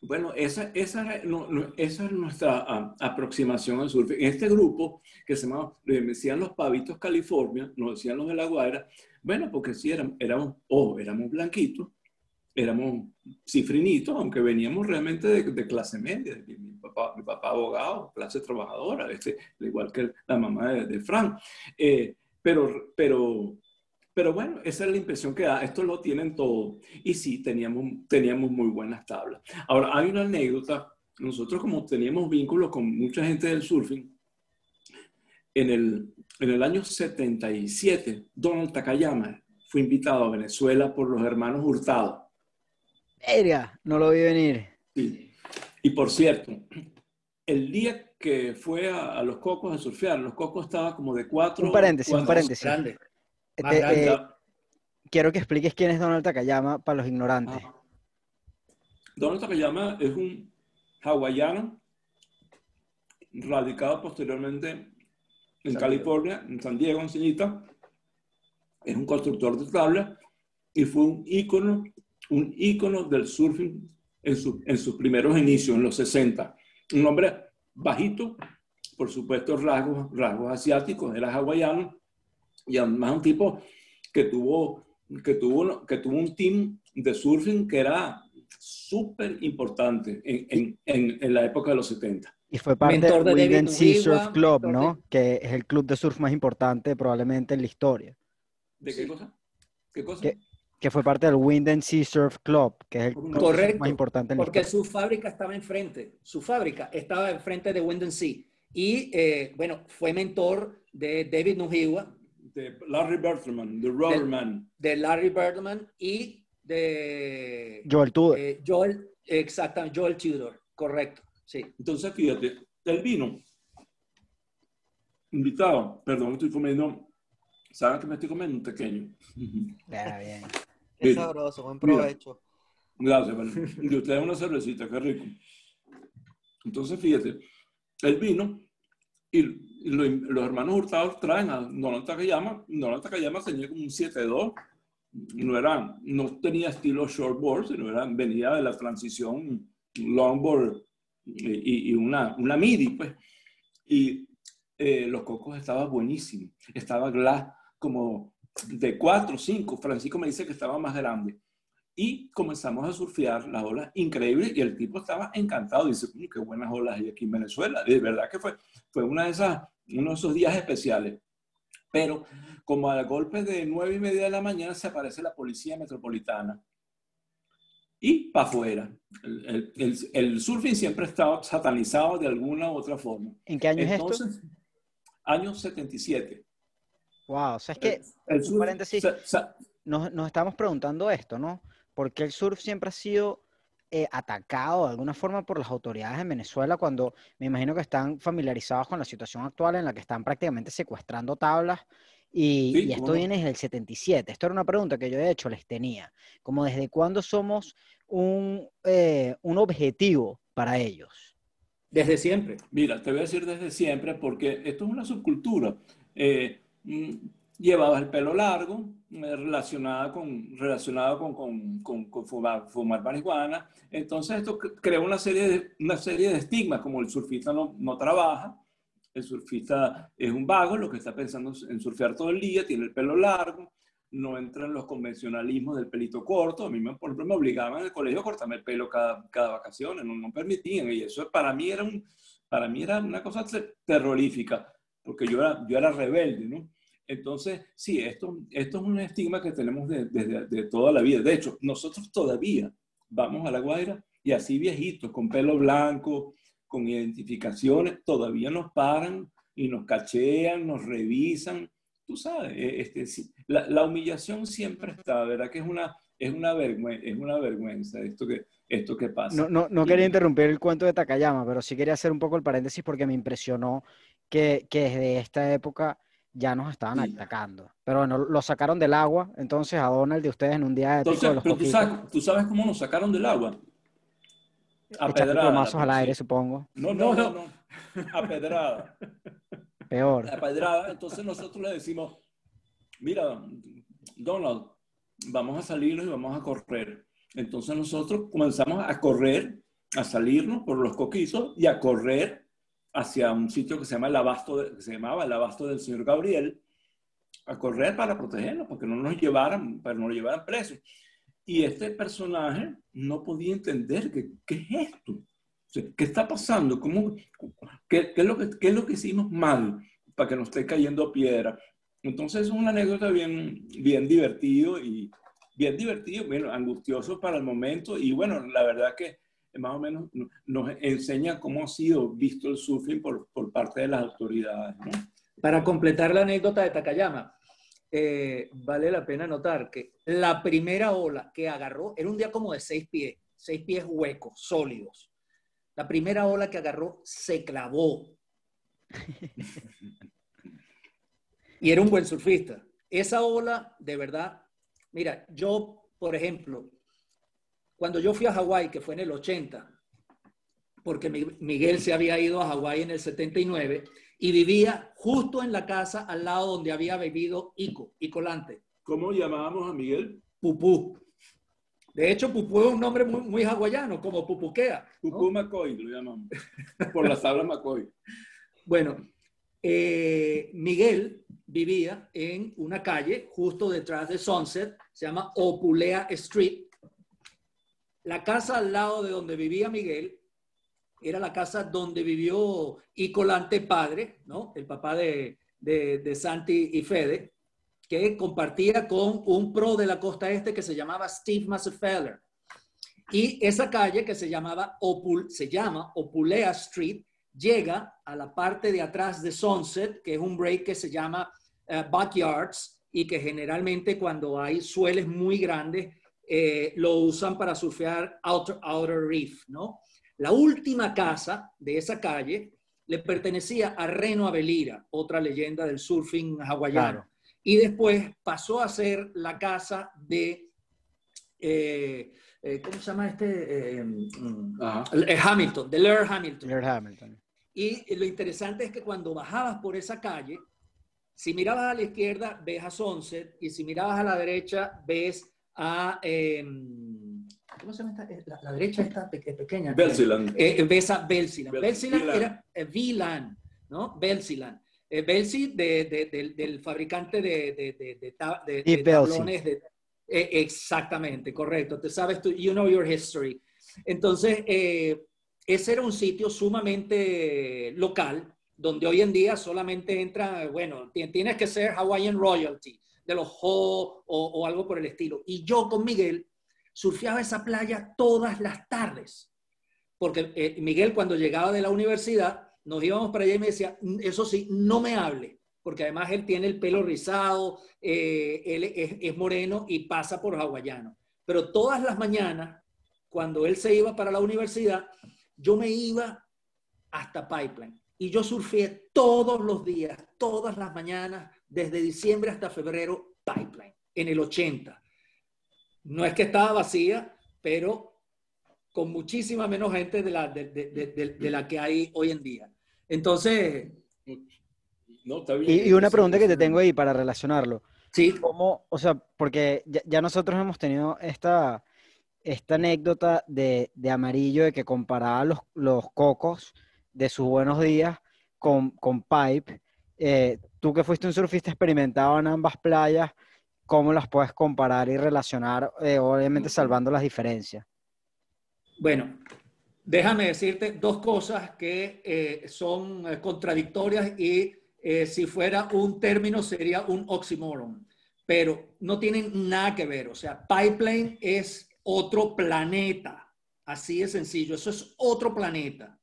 Bueno, esa, esa, no, esa es nuestra ah, aproximación al surf. En este grupo, que se llamaba, le decían los pavitos California, nos decían los de La Guaira, bueno, porque sí, éramos, éramos, oh, éramos blanquitos, éramos cifrinitos, aunque veníamos realmente de, clase media. Mi papá, mi papá abogado, clase trabajadora, este, igual que la mamá de, de. Eh, pero, pero, pero bueno, esa es la impresión que da. Esto lo tienen todo. Y sí, teníamos, teníamos muy buenas tablas. Ahora, hay una anécdota. Nosotros como teníamos vínculos con mucha gente del surfing, en el, en el año 77, Donald Takayama fue invitado a Venezuela por los hermanos Hurtado Verga, no lo vi venir. Sí. Y por cierto, el día que fue a, Los Cocos a surfear, Los Cocos estaba como de cuatro... Un paréntesis, un paréntesis. Este, eh, quiero que expliques quién es Donald Takayama para los ignorantes. Ah. Donald Takayama es un hawaiano radicado posteriormente en California, en San Diego, en Ceñita. Es un constructor de tablas y fue un ícono un ícono del surfing en, en sus primeros inicios, en los 60. Un hombre bajito, por supuesto rasgos, rasgos asiáticos, era hawaiano, y además un tipo que tuvo, que tuvo, que tuvo un team de surfing que era súper importante en, en, en, la época de los 70. Y fue parte del Wind Sea Surf Club, ¿no? Que es el club de surf más importante probablemente en la historia. ¿De qué cosa? ¿Qué cosa? que fue parte del Wind and Sea Surf Club, que es el Correcto, más importante en porque su fábrica estaba enfrente, su fábrica estaba enfrente de Wind and Sea. Y eh, bueno, fue mentor de David Nuhiwa. De Larry Birdman, de Rubberman. De, Larry Birdman y de... Joel Tudor. Eh, Joel, exactamente, Joel Tudor, correcto, sí. Entonces, fíjate, el vino invitado, perdón, estoy comiendo, ¿saben que me estoy comiendo un pequeño? Bien. Qué sabroso, buen provecho. gracias, vale. Y usted una cervecita, qué rico. Entonces, fíjate, el vino y, los hermanos Hurtados traen a Donald Takayama. Donald Takayama tenía como un 7-2. No, era, no tenía estilo shortboard, sino era, venía de la transición longboard y, y una, una MIDI, pues. Y eh, los cocos estaban buenísimos. Estaba glass como de 4, 5, Francisco me dice que estaba más grande. Y comenzamos a surfear las olas increíbles y el tipo estaba encantado. Dice, qué buenas olas hay aquí en Venezuela. De verdad que fue, fue una de esas, uno de esos días especiales. Pero como a golpe de nueve y media de la mañana se aparece la policía metropolitana y para afuera. El, el, el, surfing siempre estaba satanizado de alguna u otra forma. ¿En qué año es esto? Año 77. Wow, o sea, es que, el, surf, paréntesis, nos, nos, estamos preguntando esto, ¿no? Porque el surf siempre ha sido eh, atacado de alguna forma por las autoridades en Venezuela cuando me imagino que están familiarizados con la situación actual en la que están prácticamente secuestrando tablas y, esto viene desde el 77. Esto era una pregunta que yo de hecho les tenía, como desde cuándo somos un, eh, un objetivo para ellos. Desde siempre. Mira, te voy a decir desde siempre porque esto es una subcultura. Eh, Mm, llevaba el pelo largo, eh, relacionada con, relacionado con, con, con, fumar, fumar, marihuana. Entonces esto crea una serie de, una serie de estigmas, como el surfista no, no trabaja, el surfista es un vago, lo que está pensando en surfear todo el día, tiene el pelo largo, no entra en los convencionalismos del pelito corto. A mí, me, por ejemplo, me obligaban en el colegio a cortarme el pelo cada, cada vacaciones, no, no permitían. Y eso para mí era, un, para mí era una cosa terrorífica, porque yo era, yo era rebelde, ¿no? Entonces, sí, esto, esto es un estigma que tenemos desde de, toda la vida. De hecho, nosotros todavía vamos a La Guaira y así viejitos, con pelo blanco, con identificaciones, todavía nos paran y nos cachean, nos revisan. Tú sabes, e, este, la, la humillación siempre está, ¿verdad? Que es una, es una, vergüenza, es una vergüenza esto que, esto que pasa. No, no, no quería interrumpir el cuento de Takayama, pero sí quería hacer un poco el paréntesis porque me impresionó que, que desde esta época ya nos estaban atacando. Pero bueno, lo sacaron del agua, entonces a Donald de ustedes en un día de los pero tú sabes, tú sabes, cómo nos sacaron del agua. A pedrada. al aire, supongo. No, no, no, no. A pedrada. Peor. A pedrada. Entonces nosotros le decimos, mira, Donald, vamos a salirnos y vamos a correr. Entonces nosotros comenzamos a correr a salirnos por los coquizos y a correr hacia un sitio que se, llama el abasto que se llamaba el Abasto del señor Gabriel, a correr para protegernos, porque no nos llevaran, para no nos llevaran presos. Y este personaje no podía entender que, qué es esto, qué está pasando, ¿Cómo, qué, qué, es lo que, qué es lo que hicimos mal para que nos esté cayendo piedra. Entonces es una anécdota bien, bien divertido y bien divertido, bueno, angustioso para el momento y bueno, la verdad que más o menos nos enseña cómo ha sido visto el surfing por, por parte de las autoridades. Para completar la anécdota de Takayama, eh, vale la pena notar que la primera ola que agarró era un día como de seis pies, seis pies huecos, sólidos. La primera ola que agarró se clavó. y era un buen surfista. Esa ola, de verdad, mira, yo, por ejemplo, cuando yo fui a Hawái, que fue en el 80, porque Miguel se había ido a Hawái en el 79 y vivía justo en la casa al lado donde había vivido Ico, Icolante. ¿Cómo llamábamos a Miguel? Pupú. De hecho, Pupú es un nombre muy, muy hawaiano, como Pupuquea. Pupú McCoy lo llamamos, por la tabla McCoy. Bueno, eh, Miguel vivía en una calle justo detrás de Sunset, se llama Opulea Street, la casa al lado de donde vivía Miguel era la casa donde vivió Icolante padre, ¿no? El papá de, Santi y Fede, que compartía con un pro de la costa este que se llamaba Steve Massefeller. Y esa calle que se, llamaba Opul, se llama Opulea Street llega a la parte de atrás de Sunset, que es un break que se llama eh, Backyards y que generalmente cuando hay sueles muy grandes eh, lo usan para surfear outer, outer Reef, ¿no? La última casa de esa calle le pertenecía a Reno Avelira, otra leyenda del surfing hawaiano. Y después pasó a ser la casa de, eh, eh, ¿cómo se llama este? Mm, Hamilton, de Laird Hamilton. Hamilton. Y lo interesante es que cuando bajabas por esa calle, si mirabas a la izquierda, ves a Sunset, y si mirabas a la derecha, ves a... Em, ¿Cómo se llama esta? La, derecha está pequeña. Belsiland. Eh, ves a Belsiland. Belsiland era eh, VLAN, ¿no? Belsiland. Eh, Belsi de, de, del fabricante de, de tablones. De, eh, exactamente, correcto. Te sabes tú, you know your history. Entonces, eh, ese era un sitio sumamente local, donde hoy en día solamente entra, bueno, tienes que ser Hawaiian Royalty de los Ho o, algo por el estilo. Y yo con Miguel surfeaba esa playa todas las tardes. Porque eh, Miguel cuando llegaba de la universidad, nos íbamos para allá y me decía, mm, eso sí, no me hable, porque además él tiene el pelo rizado, eh, él es, moreno y pasa por hawaiano. Pero todas las mañanas, cuando él se iba para la universidad, yo me iba hasta Pipeline. Y yo surfeé todos los días, todas las mañanas, desde diciembre hasta febrero Pipeline, en el 80. No es que estaba vacía, pero con muchísima menos gente de la, de, la que hay hoy en día. Entonces... No, está bien. Y, una pregunta que te tengo ahí para relacionarlo. Sí. ¿Cómo, o sea, porque ya, nosotros hemos tenido esta, esta anécdota de, Amarillo de que comparaba los, los cocos de sus buenos días con, con Pipe. Eh, tú que fuiste un surfista experimentado en ambas playas, ¿cómo las puedes comparar y relacionar, eh, obviamente salvando las diferencias? Bueno, déjame decirte dos cosas que eh, son eh, contradictorias y si fuera un término sería un oxymoron, pero no tienen nada que ver. O sea, Pipeline es otro planeta, así de sencillo, eso es otro planeta.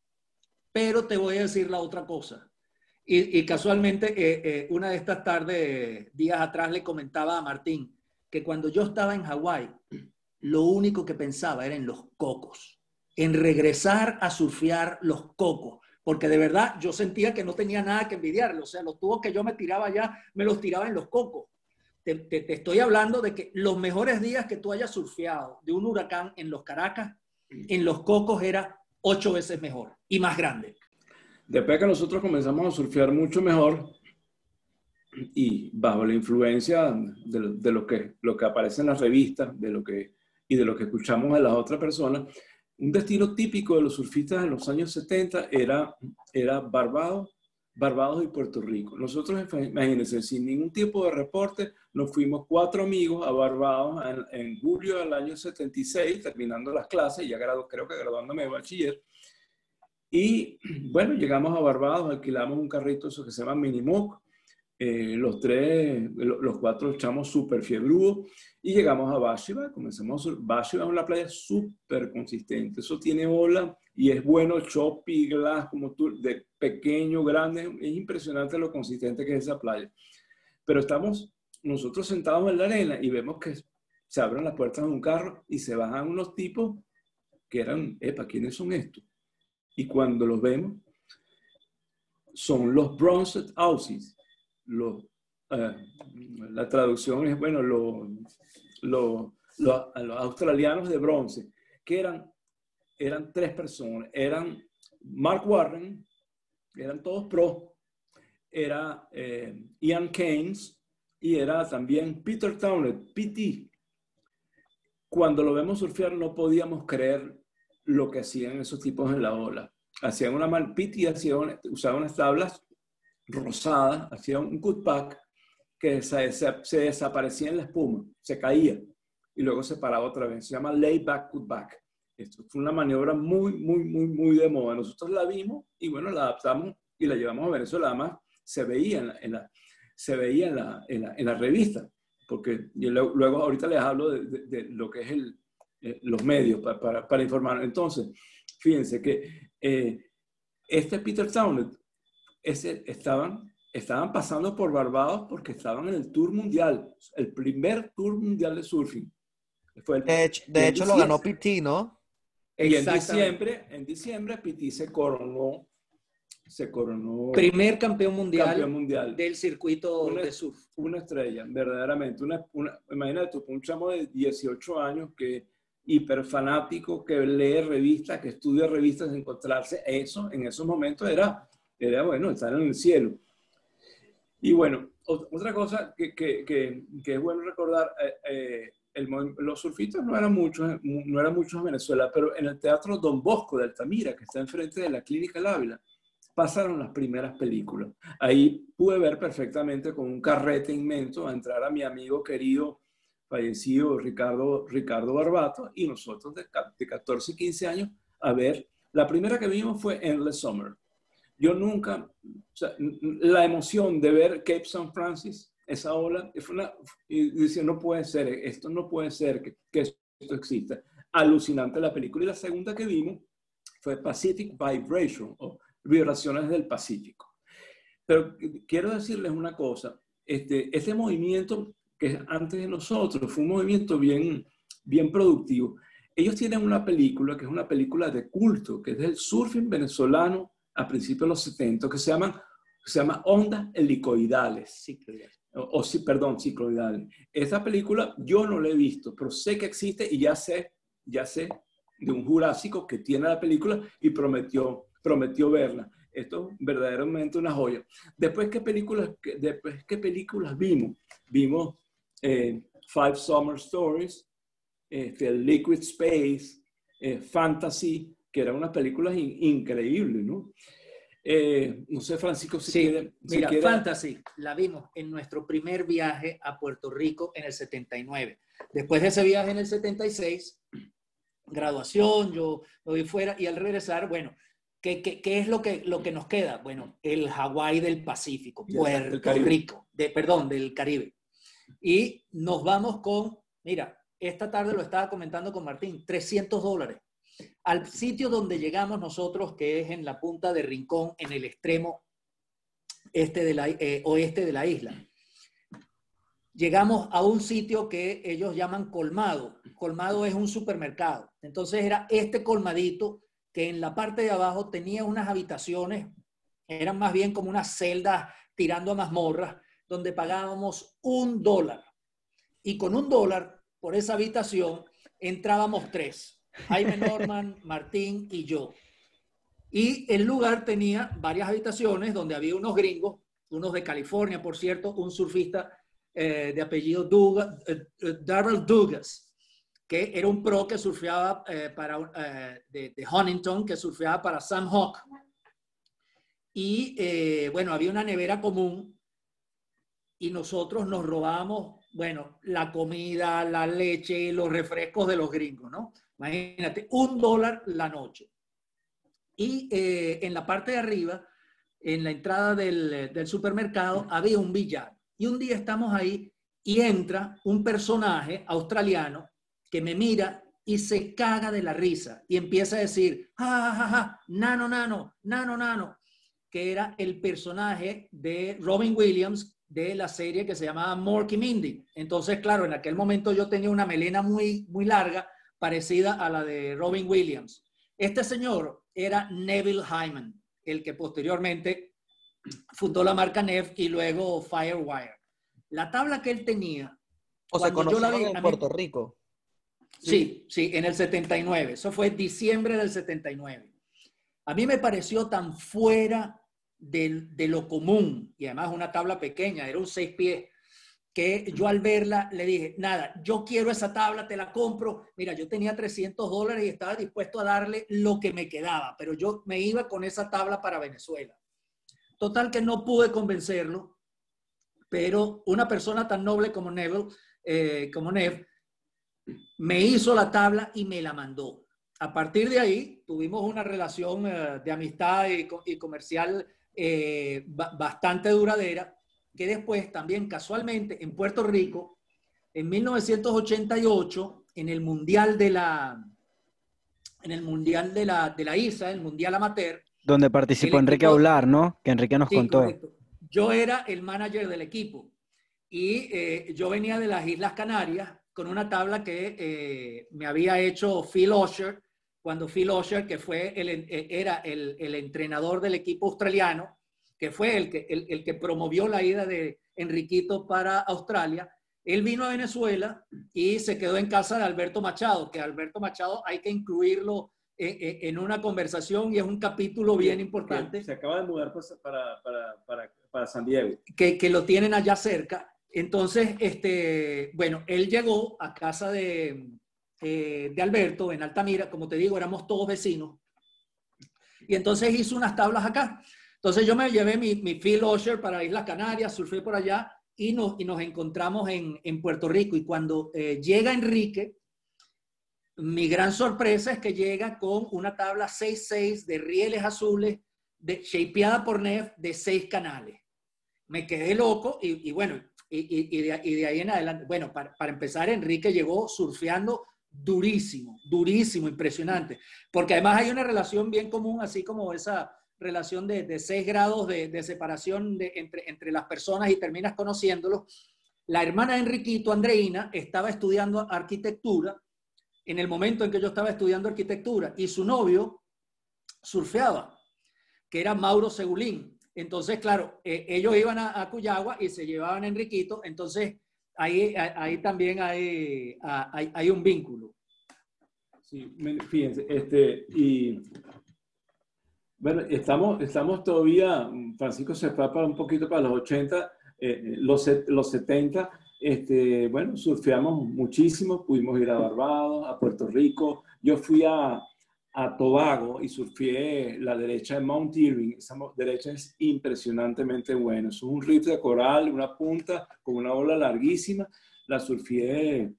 Pero te voy a decir la otra cosa. Y, casualmente, eh, eh, una de estas tardes, días atrás, le comentaba a Martín que cuando yo estaba en Hawái, lo único que pensaba era en los cocos, en regresar a surfear los cocos, porque de verdad yo sentía que no tenía nada que envidiarle, o sea, los tubos que yo me tiraba allá, me los tiraba en los cocos. Te, te, estoy hablando de que los mejores días que tú hayas surfeado de un huracán en los Caracas, en los cocos era ocho veces mejor y más grande. Después que nosotros comenzamos a surfear mucho mejor y bajo la influencia de, lo, que, aparece en las revistas de lo que, y de lo que escuchamos de las otras personas, un destino típico de los surfistas en los años 70 era, era Barbados, Barbados y Puerto Rico. Nosotros, imagínense, sin ningún tipo de reporte, nos fuimos cuatro amigos a Barbados en, julio del año 76, terminando las clases, ya grado, creo que graduándome de bachiller. Y bueno, llegamos a Barbados, alquilamos un carrito, eso que se llama Minimoc, eh, los tres, los cuatro echamos súper fiebrudos y llegamos a Bashiba, comenzamos, Bashiba es una playa súper consistente, eso tiene ola y es bueno choppy, glass, como tú, de pequeño, grande, es impresionante lo consistente que es esa playa. Pero estamos nosotros sentados en la arena y vemos que se abren las puertas de un carro y se bajan unos tipos que eran, epa, ¿quiénes son estos? Y cuando los vemos, son los Bronzed Aussies, los, eh, la traducción es, bueno, los, los, los, australianos de bronce, que eran, eran tres personas, eran Mark Warren, eran todos pro, era eh, Ian Keynes y era también Peter Townley, PT. Cuando lo vemos surfear no podíamos creer lo que hacían esos tipos en la ola. Hacían una mal, PT hacía, usaba unas tablas rosada, hacía un cutback que se, se, desaparecía en la espuma, se caía y luego se paraba otra vez. Se llama layback cutback. Esto fue una maniobra muy, muy, muy, muy de moda. Nosotros la vimos y bueno, la adaptamos y la llevamos a Venezuela. Además, se veía en la, en la se veía en la, en la, revista, porque luego, ahorita les hablo de, lo que es el, eh, los medios para, para, para, informar. Entonces, fíjense que eh, este Peter Townend ese, estaban, estaban pasando por Barbados porque estaban en el Tour Mundial, el primer Tour Mundial de Surfing. Fue de hecho, de hecho lo ganó Pitti, ¿no? Y en diciembre, en diciembre Pitti se coronó, se coronó. Primer campeón mundial, mundial. del circuito de surf. Una estrella, verdaderamente. Una, una, imagínate un chamo de 18 años que hiper fanático, que lee revistas, que estudia revistas, encontrarse eso en esos momentos era era bueno, estar en el cielo. Y bueno, otra cosa que, que, que, es bueno recordar, eh, eh, los surfistas no eran, muchos, no eran muchos en Venezuela, pero en el Teatro Don Bosco de Altamira, que está enfrente de la Clínica El Ávila, pasaron las primeras películas. Ahí pude ver perfectamente con un carrete inmenso a entrar a mi amigo querido fallecido Ricardo, Ricardo Barbato y nosotros de, de 14 y 15 años a ver. La primera que vimos fue Endless Summer yo nunca, la emoción de ver Cape San Francis, esa ola, fue una, y no puede ser, esto no puede ser que, que esto exista. Alucinante la película. Y la segunda que vimos fue Pacific Vibration, o Vibraciones del Pacífico. Pero quiero decirles una cosa, este, este movimiento que es antes de nosotros fue un movimiento bien, bien productivo. Ellos tienen una película que es una película de culto, que es del surfing venezolano a principios de los 70 que se llaman se llama Ondas Helicoidales. O, sí, perdón, cicloidales. Esta película yo no la he visto, pero sé que existe y ya sé, ya sé de un jurásico que tiene la película y prometió, prometió verla. Esto es verdaderamente una joya. Después, ¿qué películas, después, ¿qué películas vimos? Vimos eh, Five Summer Stories, este, Liquid Space, eh, Fantasy, que eran unas películas increíbles, ¿no? Eh, no sé, Francisco, si sí, mira, Fantasy, la vimos en nuestro primer viaje a Puerto Rico en el 79. Después de ese viaje en el 76, graduación, yo lo vi fuera y al regresar, bueno, ¿qué, qué, qué es lo que, lo que nos queda? Bueno, el Hawái del Pacífico, Puerto Rico, de, perdón, del Caribe. Y nos vamos con, mira, esta tarde lo estaba comentando con Martín, 300 dólares al sitio donde llegamos nosotros, que es en la punta de Rincón, en el extremo este de eh, oeste de la isla. Llegamos a un sitio que ellos llaman colmado. Colmado es un supermercado. Entonces era este colmadito que en la parte de abajo tenía unas habitaciones, eran más bien como unas celdas tirando a mazmorras, donde pagábamos un dólar. Y con un dólar por esa habitación entrábamos tres. Jaime Norman, Martín y yo. Y el lugar tenía varias habitaciones donde había unos gringos, unos de California, por cierto, un surfista eh, de apellido Douglas, eh, eh, Darrell Dugas, que era un pro que surfeaba eh, para, de, de, Huntington, que surfeaba para Sam Hawk. Y bueno, había una nevera común y nosotros nos robábamos, bueno, la comida, la leche los refrescos de los gringos, ¿no? Imagínate, un dólar la noche. Y en la parte de arriba, en la entrada del, del supermercado, había un billar. Y un día estamos ahí y entra un personaje australiano que me mira y se caga de la risa y empieza a decir, ja, ja, ja, nano, nano, nano, nano, que era el personaje de Robin Williams de la serie que se llamaba Morky Mindy. Entonces, claro, en aquel momento yo tenía una melena muy, muy larga, parecida a la de Robin Williams. Este señor era Neville Hyman, el que posteriormente fundó la marca Nev y luego Firewire. La tabla que él tenía... O sea, yo la vi, en Puerto Rico. Sí, sí, en el 79. Eso fue diciembre del 79. A mí me pareció tan fuera de, de lo común, y además una tabla pequeña, era un seis pies, que yo al verla le dije, nada, yo quiero esa tabla, te la compro. Mira, yo tenía 300 dólares y estaba dispuesto a darle lo que me quedaba, pero yo me iba con esa tabla para Venezuela. Total que no pude convencerlo, pero una persona tan noble como Neville, eh, como Nev, me hizo la tabla y me la mandó. A partir de ahí tuvimos una relación eh, de amistad y, comercial eh, bastante duradera, que después también casualmente en Puerto Rico, en 1988, en el Mundial de la, en el Mundial de la, de la ISA, el Mundial Amateur. Donde participó Enrique Aular, ¿no? Que Enrique nos contó. Yo era el manager del equipo y eh, yo venía de las Islas Canarias con una tabla que eh, me había hecho Phil Osher, cuando Phil Osher, que fue el, eh, era el, el, entrenador del equipo australiano, que fue el que, el, el, que promovió la ida de Enriquito para Australia, él vino a Venezuela y se quedó en casa de Alberto Machado, que Alberto Machado hay que incluirlo eh, en una conversación y es un capítulo bien importante. Se acaba de mudar pues, para, para, para, para San Diego. Que, que, lo tienen allá cerca entonces, este, bueno, él llegó a casa de, eh, de Alberto en Altamira, como te digo, éramos todos vecinos, y entonces hizo unas tablas acá. Entonces yo me llevé mi, mi Phil Osher para Islas Canarias, surfé por allá y nos, y nos encontramos en, en Puerto Rico. Y cuando eh, llega Enrique, mi gran sorpresa es que llega con una tabla 6-6 de rieles azules, de, shapeada por Nef de seis canales. Me quedé loco y, y bueno, y, de, ahí en adelante, bueno, para, empezar, Enrique llegó surfeando durísimo, durísimo, impresionante, porque además hay una relación bien común, así como esa relación de, seis grados de, separación entre, entre las personas y terminas conociéndolos. La hermana de Enriquito, Andreina, estaba estudiando arquitectura en el momento en que yo estaba estudiando arquitectura y su novio surfeaba, que era Mauro Segulín. Entonces, claro, eh, ellos iban a, Cuyagua y se llevaban a Enriquito, entonces ahí, ahí también hay, hay, un vínculo. Sí, fíjense, este, y bueno, estamos, estamos todavía, Francisco se fue para un poquito para los 80, eh, los, los 70, este, bueno, surfeamos muchísimo, pudimos ir a Barbados, a Puerto Rico, yo fui a, a Tobago y surfé la derecha de Mount Irving. Esa derecha es impresionantemente buena. Es un riff de coral, una punta con una ola larguísima. La surfé,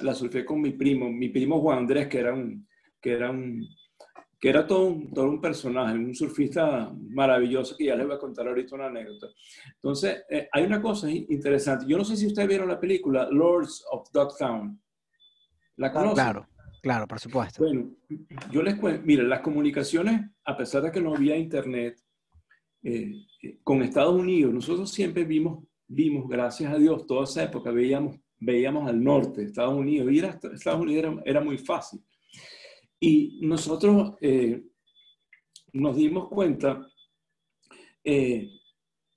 la surfé con mi primo, mi primo Juan Andrés, que era un, que era un, que era todo un, todo un personaje, un surfista maravilloso, que ya les voy a contar ahorita una anécdota. Entonces, eh, hay una cosa interesante. Yo no sé si ustedes vieron la película Lords of Dogtown. ¿La conocen? Claro. Claro, por supuesto. Bueno, yo les cuento, mira, las comunicaciones, a pesar de que no había internet, eh, eh, con Estados Unidos, nosotros siempre vimos, vimos, gracias a Dios, toda esa época veíamos, veíamos al norte, Estados Unidos, ir a Estados Unidos era, muy fácil. Y nosotros eh, nos dimos cuenta que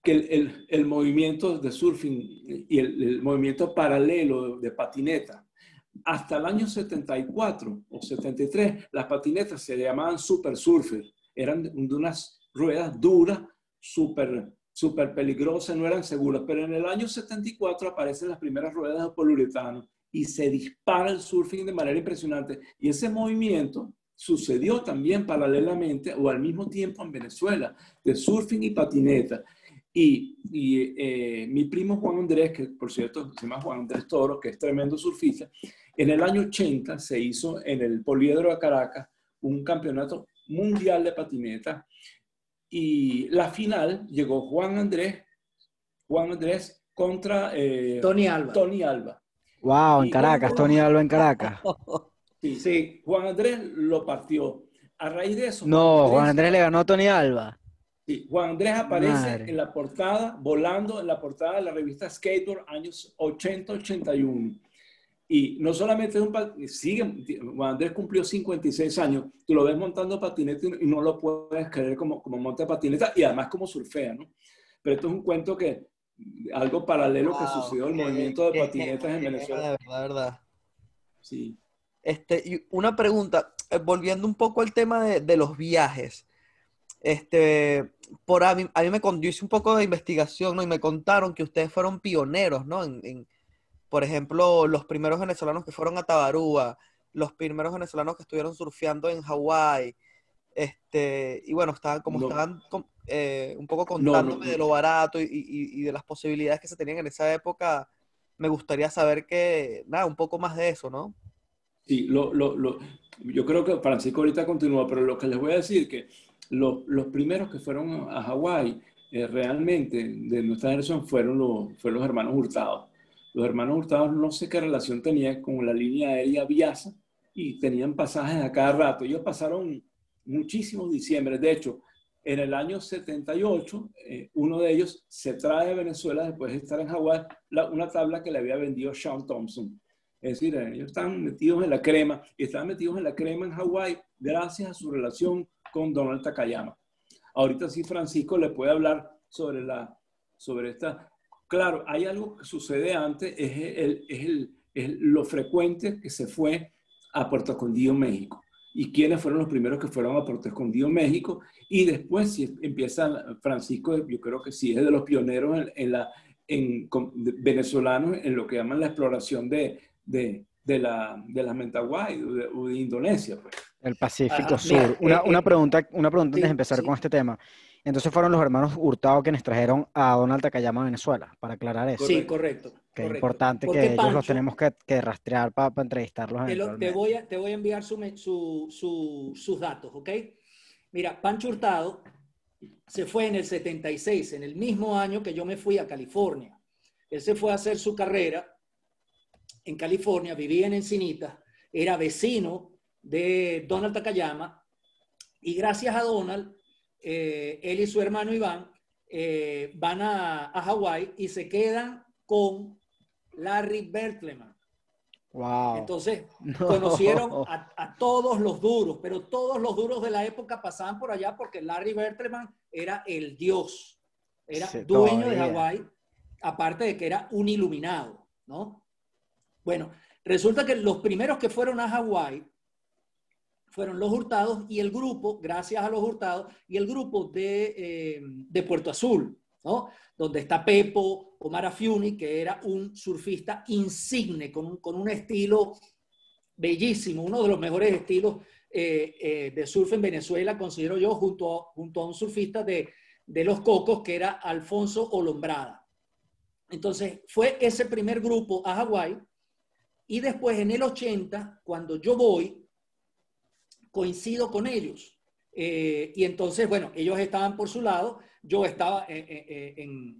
el, el, movimiento de surfing y el movimiento paralelo de patineta hasta el año 74 o 73, las patinetas se llamaban super surfer. Eran de unas ruedas duras, súper super peligrosas, no eran seguras. Pero en el año 74 aparecen las primeras ruedas de poliuretano y se dispara el surfing de manera impresionante. Y ese movimiento sucedió también paralelamente o al mismo tiempo en Venezuela, de surfing y patineta. Y, eh, mi primo Juan Andrés, que por cierto se llama Juan Andrés Toro, que es tremendo surfista, en el año 80 se hizo en el Poliedro de Caracas un campeonato mundial de patineta y la final llegó Juan Andrés, Juan Andrés contra eh, Tony Alba. Tony Alba. Wow, en Caracas, Tony Alba en Caracas. Sí, sí, Juan Andrés lo partió. A raíz de eso. No, Juan Andrés, le ganó a Tony Alba. Sí, Juan Andrés aparece en la portada, volando en la portada de la revista Skateboard años 80-81. Y no solamente es un sigue, Juan Andrés cumplió 56 años, tú lo ves montando patineta y no lo puedes creer como, como monta patineta y además como surfea, ¿no? Pero esto es un cuento que, algo paralelo que sucedió el movimiento de patinetas en Venezuela. De verdad, verdad. Sí. Este, y una pregunta, eh, volviendo un poco al tema de, de los viajes. Este, por a mí, a mí me hice un poco de investigación, ¿no? Y me contaron que ustedes fueron pioneros, ¿no? En, por ejemplo, los primeros venezolanos que fueron a Tabarúa, los primeros venezolanos que estuvieron surfeando en Hawái, este, y bueno, estaban como estaban eh, un poco contándome de lo barato y, y, de las posibilidades que se tenían en esa época, me gustaría saber que, nada, un poco más de eso, ¿no? Sí, lo, lo, lo, yo creo que Francisco ahorita continúa, pero lo que les voy a decir que los, los primeros que fueron a Hawái eh, realmente de nuestra generación fueron los, fueron los hermanos Hurtados. Los hermanos Hurtados no sé qué relación tenían con la línea aérea Viasa y tenían pasajes a cada rato. Ellos pasaron muchísimos diciembre. De hecho, en el año 78, eh, uno de ellos se trae de Venezuela después de estar en Hawái una tabla que le había vendido Sean Thompson. Es decir, ellos están metidos en la crema y están metidos en la crema en Hawái gracias a su relación con Donald Takayama. Ahorita sí Francisco le puede hablar sobre, la, sobre esta. Claro, hay algo que sucede antes, es, el, es, lo frecuente que se fue a Puerto Escondido, México. Y quiénes fueron los primeros que fueron a Puerto Escondido, México. Y después, si empieza Francisco, yo creo que sí es de los pioneros en, en en, venezolanos en lo que llaman la exploración de, de, de la, de la Mentawai o de, Indonesia. Pues. El Pacífico Sur. una, una, pregunta, una pregunta antes de empezar con este tema. Entonces fueron los hermanos Hurtado quienes trajeron a Donald Takayama a Venezuela, para aclarar eso. Sí, correcto. Que es importante que ellos los tenemos que, que rastrear para, entrevistarlos. Te, te, voy a, te voy a enviar su, su, sus datos, ¿ok? Mira, Pancho Hurtado se fue en el 76, en el mismo año que yo me fui a California. Él se fue a hacer su carrera en California, vivía en Encinita, era vecino de Donald Takayama, y gracias a Donald, eh, él y su hermano Iván eh, van a, a Hawái y se quedan con Larry Bertleman. Wow. Entonces, conocieron a, todos los duros, pero todos los duros de la época pasaban por allá porque Larry Bertleman era el dios, era dueño de Hawái, aparte de que era un iluminado, ¿no? Bueno, resulta que los primeros que fueron a Hawái fueron los hurtados y el grupo, gracias a los hurtados, y el grupo de, eh, de Puerto Azul, ¿no? Donde está Pepo, Omar Afiuni, que era un surfista insigne, con un, con un estilo bellísimo, uno de los mejores estilos eh, eh, de surf en Venezuela, considero yo, junto a, junto a un surfista de, de Los Cocos, que era Alfonso Olombrada. Entonces, fue ese primer grupo a Hawái y después en el 80, cuando yo voy, coincido con ellos. Eh, y entonces, bueno, ellos estaban por su lado, yo estaba en,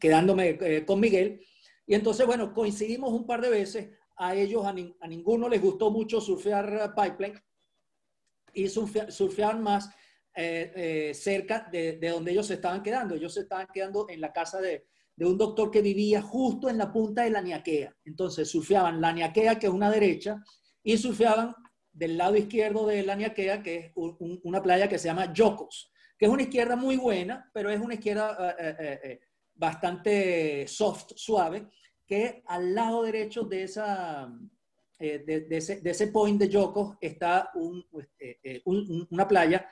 quedándome con Miguel. Y entonces, bueno, coincidimos un par de veces. A ellos, a, ninguno les gustó mucho surfear pipeline y surfear más eh, eh, cerca de, de, donde ellos se estaban quedando. Ellos se estaban quedando en la casa de, de un doctor que vivía justo en la punta de la Niaquea. Entonces surfeaban la Niaquea, que es una derecha, y surfeaban del lado izquierdo de la Niaquea, que es una playa que se llama Yocos, que es una izquierda muy buena, pero es una izquierda eh, eh, eh, bastante soft, suave, que al lado derecho de, esa, de, ese, de ese, point de Yocos está una playa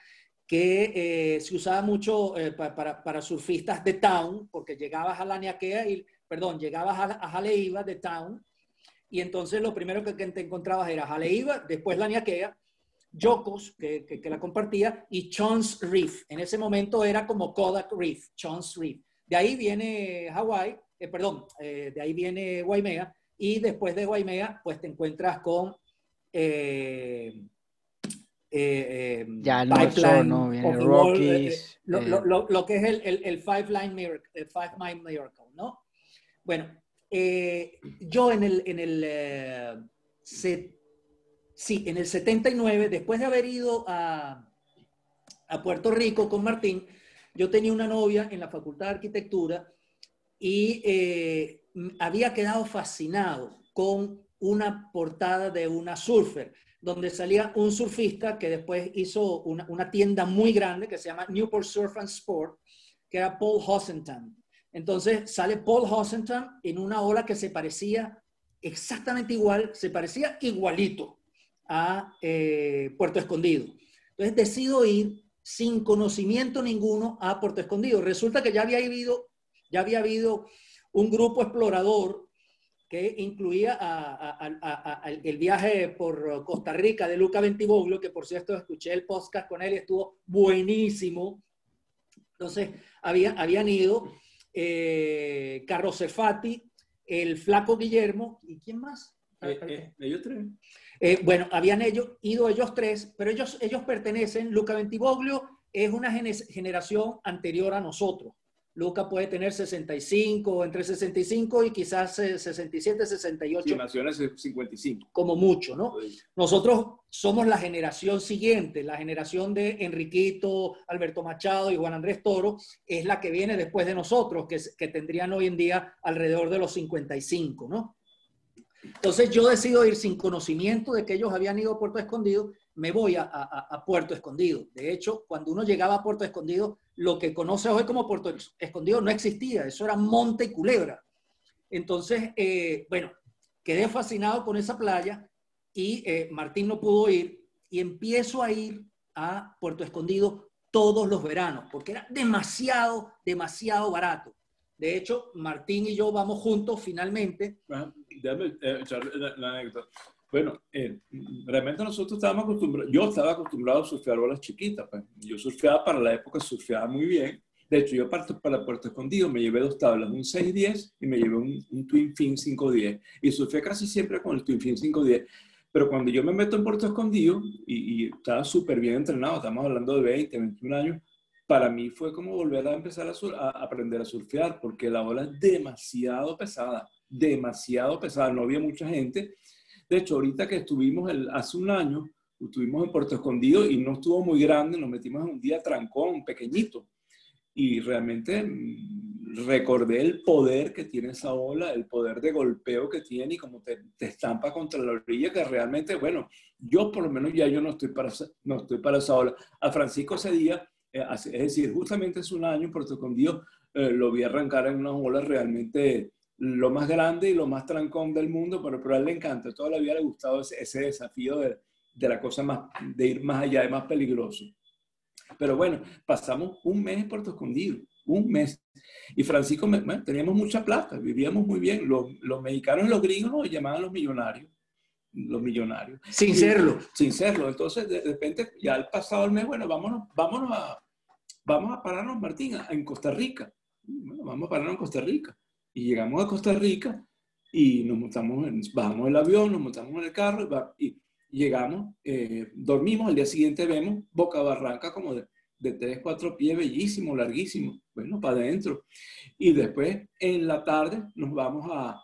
que se usaba mucho para, para, surfistas de town, porque llegabas a la Niaquea y, perdón, llegabas a, a Jaleiva de town y entonces lo primero que, te encontrabas era Jaleiva, después la Niaquea, Yokos, que, que, la compartía, y Chance Reef. En ese momento era como Kodak Reef, Chance Reef. De ahí viene Hawái, eh, perdón, eh, de ahí viene Waimea, y después de Waimea, pues te encuentras con eh, ya el Pipeline, no, viene Rockies. Lo, lo, lo, que es el, el, el Five Line Miracle, el Five Mile Miracle, ¿no? Bueno, yo en el, en el sí, en el 79, después de haber ido a, Puerto Rico con Martín, yo tenía una novia en la Facultad de Arquitectura y eh, había quedado fascinado con una portada de una surfer, donde salía un surfista que después hizo una, tienda muy grande que se llama Newport Surf and Sport, que era Paul Hossenton. Entonces sale Paul Hossenton en una ola que se parecía exactamente igual, se parecía igualito a eh, Puerto Escondido. Entonces decido ir sin conocimiento ninguno a Puerto Escondido. Resulta que ya había habido, ya había habido un grupo explorador que incluía el viaje por Costa Rica de Luca Ventiboglio, que por cierto escuché el podcast con él y estuvo buenísimo. Entonces, había, habían ido eh, Carlos Cefati, el flaco Guillermo, ¿y quién más? Eh, eh, ellos tres. Eh, bueno, habían ellos, ido ellos tres, pero ellos, ellos pertenecen, Luca Ventiboglio es una generación anterior a nosotros. Luca puede tener 65, entre 65 y quizás 67, 68. Y nació 55. Como mucho, ¿no? Nosotros somos la generación siguiente, la generación de Enriquito, Alberto Machado y Juan Andrés Toro, es la que viene después de nosotros, que, que tendrían hoy en día alrededor de los 55, ¿no? Entonces yo decido ir sin conocimiento de que ellos habían ido a Puerto Escondido, me voy a, Puerto Escondido. De hecho, cuando uno llegaba a Puerto Escondido, lo que conoce hoy como Puerto Escondido no existía, eso era monte y culebra. Entonces, eh, bueno, quedé fascinado con esa playa y eh, Martín no pudo ir y empiezo a ir a Puerto Escondido todos los veranos, porque era demasiado, demasiado barato. De hecho, Martín y yo vamos juntos finalmente. déjame eh, la, anécdota. Bueno, eh, realmente nosotros estábamos acostumbrados, yo estaba acostumbrado a surfear olas chiquitas. Pues. Yo surfeaba para la época, surfeaba muy bien. De hecho, yo parto para Puerto Escondido, me llevé dos tablas, un 610 y me llevé un, Twin Fin 510. Y surfeé casi siempre con el Twin Fin 510. Pero cuando yo me meto en Puerto Escondido y, y estaba súper bien entrenado, estamos hablando de 20, 21 años, para mí fue como volver a empezar a, aprender a surfear, porque la ola es demasiado pesada, demasiado pesada, no había mucha gente. De hecho, ahorita que estuvimos el, hace un año, estuvimos en Puerto Escondido y no estuvo muy grande, nos metimos en un día trancón, pequeñito. Y realmente mm, recordé el poder que tiene esa ola, el poder de golpeo que tiene y cómo te, estampa contra la orilla, que realmente, bueno, yo por lo menos ya yo no estoy para, no estoy para esa ola. A Francisco ese día eh, es decir, justamente hace un año Puerto Escondido eh, lo vi arrancar en una ola realmente lo más grande y lo más trancón del mundo, pero, pero a él le encanta, toda la vida le ha gustado ese, ese desafío de, de, la cosa más, de ir más allá, de más peligroso. Pero bueno, pasamos un mes en Puerto Escondido, un mes. Y Francisco, teníamos mucha plata, vivíamos muy bien. Los, los mexicanos y los gringos nos llamaban los millonarios los millonarios. Sin serlo. Sin serlo. Entonces, de, repente, ya al pasado el mes, bueno, vámonos, vámonos a, vamos a pararnos, Martín, en Costa Rica. Bueno, vamos a pararnos en Costa Rica. Y llegamos a Costa Rica y nos montamos, en, bajamos el avión, nos montamos en el carro y, llegamos, eh, dormimos, al día siguiente vemos Boca Barranca como de, de 3, 4 pies, bellísimo, larguísimo, bueno, para adentro. Y después en la tarde nos vamos a,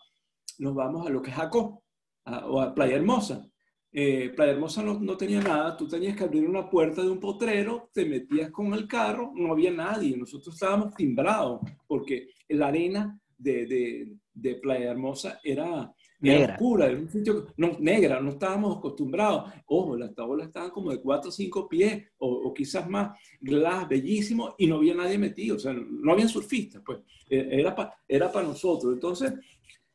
nos vamos a lo que es Jacó, o a Playa Hermosa. Eh, Playa Hermosa no, no, tenía nada, tú tenías que abrir una puerta de un potrero, te metías con el carro, no había nadie, nosotros estábamos timbrados, porque la arena de, de, de Playa Hermosa era, era oscura, era un sitio no, negra, no estábamos acostumbrados. Ojo, las tablas estaban como de 4 o 5 pies, o, o, quizás más, glass, bellísimo, y no había nadie metido, o sea, no había surfistas, pues, e, era para era para nosotros. Entonces,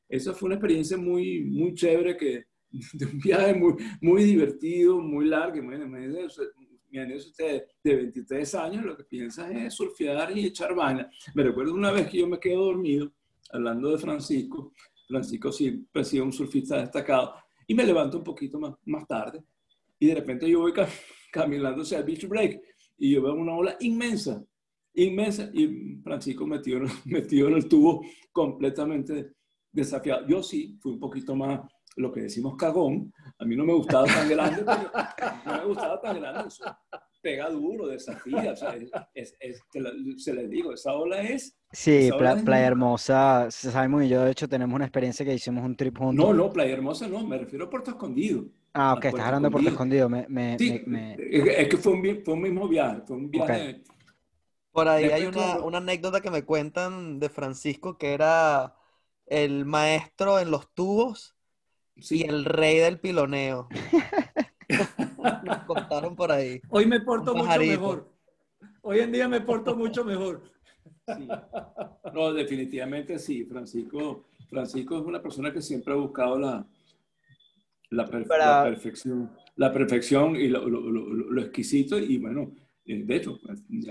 esa fue una experiencia muy, muy chévere que de un viaje muy, muy divertido, muy largo. Imagínense usted de 23 años, lo que piensa es surfear y echar vaina. Me recuerdo una vez que yo me quedé dormido, hablando de Francisco, Francisco siempre ha sido un surfista destacado. Y me levanto un poquito más, más tarde y de repente yo voy caminando hacia el beach break y yo veo una ola inmensa, inmensa y Francisco metido, metido en el tubo completamente desafiado. Yo sí, fui un poquito más lo que decimos cagón. A mí no me gustaba tan grande, no me gustaba tan grande. Eso pega duro, desafía. O sea, es, es, se les digo, esa ola es. Sí, Playa Hermosa, se sabe muy yo. De hecho, tenemos una experiencia que hicimos un trip juntos. No, no, Playa Hermosa no, me refiero a Puerto Escondido. Ah, ok, estás hablando de Puerto Escondido. Me, me, sí, me, Es que fue un, fue un mismo viaje, fue un viaje. Okay. Por ahí hay una, una anécdota que me cuentan de Francisco que era el maestro en los tubos sí. y el rey del piloneo. Nos contaron por ahí. Hoy me porto mucho mejor. Hoy en día me porto mucho mejor. Sí. No, definitivamente sí. Francisco, Francisco es una persona que siempre ha buscado la, la, per Para... la perfección. La perfección y lo, lo, lo, lo, exquisito. Y bueno, eh, de hecho,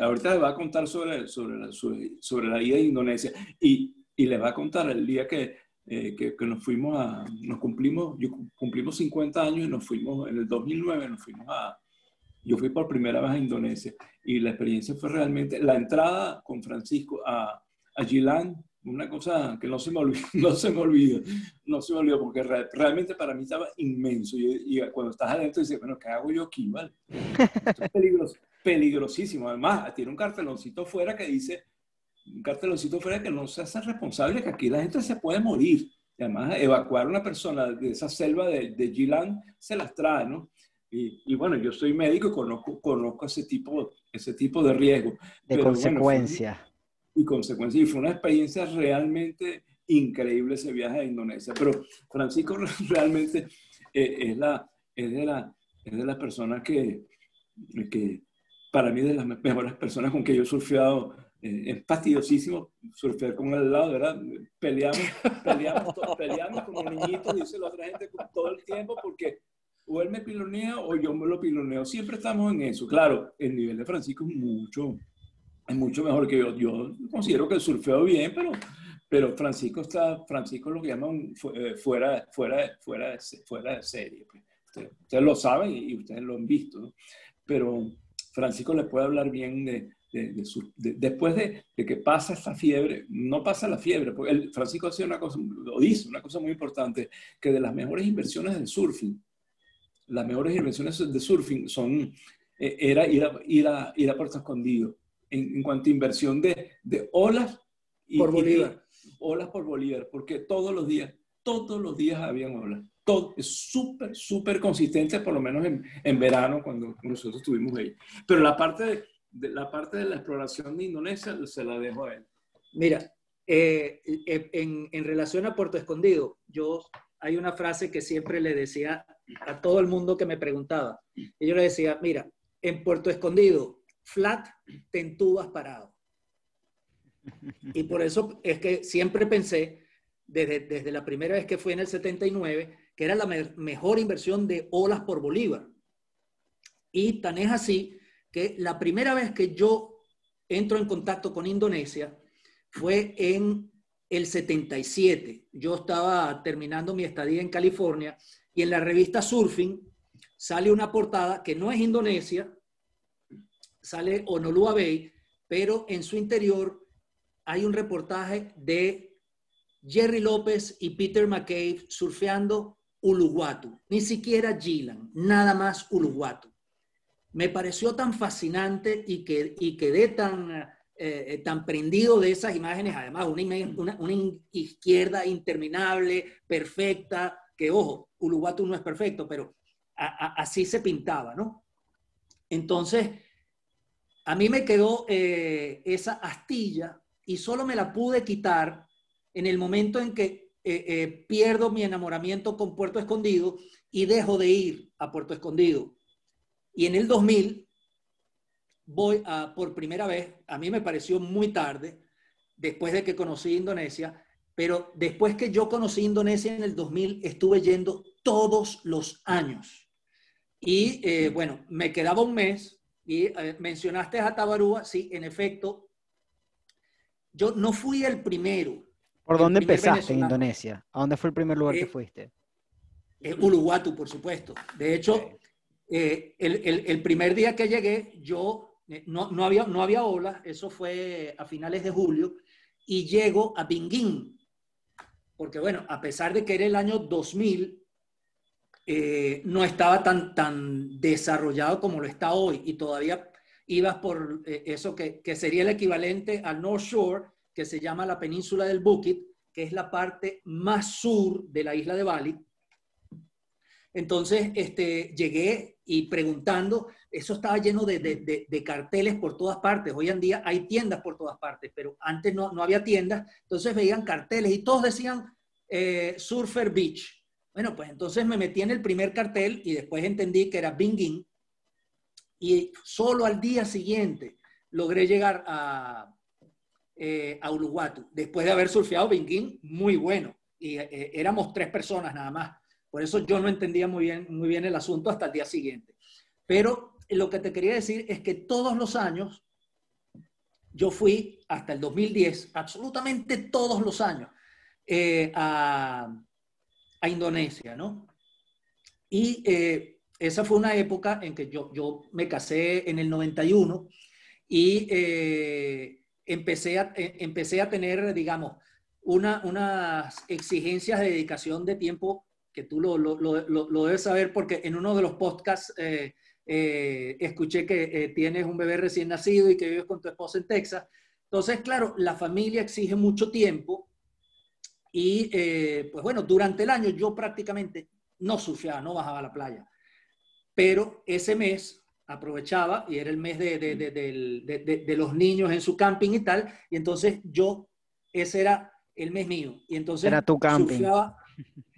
ahorita va a contar sobre, sobre, la, sobre, sobre la ida a Indonesia. Y y les va a contar el día que, eh, que, que, nos fuimos a, nos cumplimos, yo cumplimos 50 años y nos fuimos, en el 2009 nos fuimos a, yo fui por primera vez a Indonesia y la experiencia fue realmente, la entrada con Francisco a, a Gilan, una cosa que no se me olvida, no se me olvida, no se me olvida porque re, realmente para mí estaba inmenso y, y, cuando estás adentro dices, bueno, ¿qué hago yo aquí? Vale? Esto es peligroso, peligrosísimo. Además, tiene un carteloncito fuera que dice un carteloncito fuera que no se hace responsable, que aquí la gente se puede morir. Y además, evacuar a una persona de esa selva de, de Gilan se las trae, ¿no? Y, y, bueno, yo soy médico y conozco, conozco ese, tipo, ese tipo de riesgo. De Pero, consecuencia. Bueno, y consecuencia. Y fue una experiencia realmente increíble ese viaje a Indonesia. Pero Francisco realmente eh, es, la, es, de la, es de las personas que, que, para mí, de las mejores personas con que yo he surfeado eh, es fastidiosísimo surfear con él al lado, ¿verdad? Peleamos, peleamos, peleamos como niñitos, dice la otra gente, todo el tiempo, porque o él me pilonea o yo me lo piloneo. Siempre estamos en eso. Claro, el nivel de Francisco es mucho, es mucho mejor que yo. Yo considero que surfeo bien, pero, pero Francisco está, Francisco lo que llaman eh, fuera, fuera, fuera, de, fuera de serie. Ustedes, ustedes, lo saben y ustedes lo han visto, ¿no? Pero Francisco le puede hablar bien de, de, de su, de, después de, que pasa esta fiebre, no pasa la fiebre, porque el, Francisco hacía una cosa, lo dice, una cosa muy importante, que de las mejores inversiones del surfing, las mejores inversiones de surfing son, eh, era ir a, ir, a, ir a Puerto Escondido, en, en cuanto a inversión de, de olas. Y, por Bolívar. Y, olas por Bolívar, porque todos los días, todos los días habían olas. Todo es súper, súper consistente, por lo menos en, en verano, cuando nosotros estuvimos ahí. Pero la parte de, de la parte de la exploración de Indonesia se la dejo a él. Mira, eh, eh, en, relación a Puerto Escondido, yo hay una frase que siempre le decía a todo el mundo que me preguntaba. Y yo le decía, mira, en Puerto Escondido, flat, te entubas parado. Y por eso es que siempre pensé, desde, desde la primera vez que fui en el 79, que era la me mejor inversión de olas por Bolívar. Y tan es así que la primera vez que yo entro en contacto con Indonesia fue en el 77. Yo estaba terminando mi estadía en California y en la revista Surfing sale una portada que no es Indonesia, sale Honolulu Bay, pero en su interior hay un reportaje de Jerry López y Peter McCabe surfeando Uluwatu, ni siquiera Gilan, nada más Uluwatu me pareció tan fascinante y, que, y quedé tan, eh, tan prendido de esas imágenes, además una, izquierda interminable, perfecta, que ojo, Uluwatu no es perfecto, pero así se pintaba, ¿no? Entonces, a mí me quedó eh, esa astilla y solo me la pude quitar en el momento en que eh, eh, pierdo mi enamoramiento con Puerto Escondido y dejo de ir a Puerto Escondido y en el 2000 voy a, por primera vez, a mí me pareció muy tarde, después de que conocí Indonesia, pero después que yo conocí Indonesia en el 2000, estuve yendo todos los años. Y eh, bueno, me quedaba un mes y eh, mencionaste a Tabarúa, sí, en efecto, yo no fui el primero, ¿Por dónde empezaste en Indonesia? ¿A dónde fue el primer lugar que Eh, fuiste? Es Uluwatu, por supuesto. De hecho, eh, el, primer día que llegué, yo eh, no, había, no había olas, eso fue a finales de julio, y llego a Binguín. Porque bueno, a pesar de que era el año 2000, eh, no estaba tan, tan desarrollado como lo está hoy y todavía ibas por eso que, que sería el equivalente al North Shore, que se llama la península del Bukit, que es la parte más sur de la isla de Bali. Entonces, este, llegué y preguntando, eso estaba lleno de, de- de- carteles por todas partes. Hoy en día hay tiendas por todas partes, pero antes no, no había tiendas. Entonces veían carteles y todos decían eh, Surfer Beach. Bueno, pues entonces me metí en el primer cartel y después entendí que era Bingin. Y solo al día siguiente logré llegar a, eh, a Uluwatu, después de haber surfeado Bingin, muy bueno. Y eh, éramos tres personas nada más. Por eso yo no entendía muy bien, muy bien el asunto hasta el día siguiente. Pero lo que te quería decir es que todos los años, yo fui hasta el 2010, absolutamente todos los años, eh, a, a Indonesia, ¿no? Y eh, esa fue una época en que yo, yo me casé en el 91 y eh, empecé, a, eh, empecé a tener, digamos, una, unas exigencias de dedicación de tiempo que tú lo, lo, lo, lo debes saber porque en uno de los podcasts eh, eh, escuché que eh, tienes un bebé recién nacido y que vives con tu esposa en Texas. Entonces, claro, la familia exige mucho tiempo y, pues bueno, durante el año yo prácticamente no surfeaba, no bajaba a la playa. Pero ese mes aprovechaba y era el mes de, de, de, de, de los niños en su camping y tal. Y entonces yo, ese era el mes mío. Y entonces Era tu camping. surfeaba.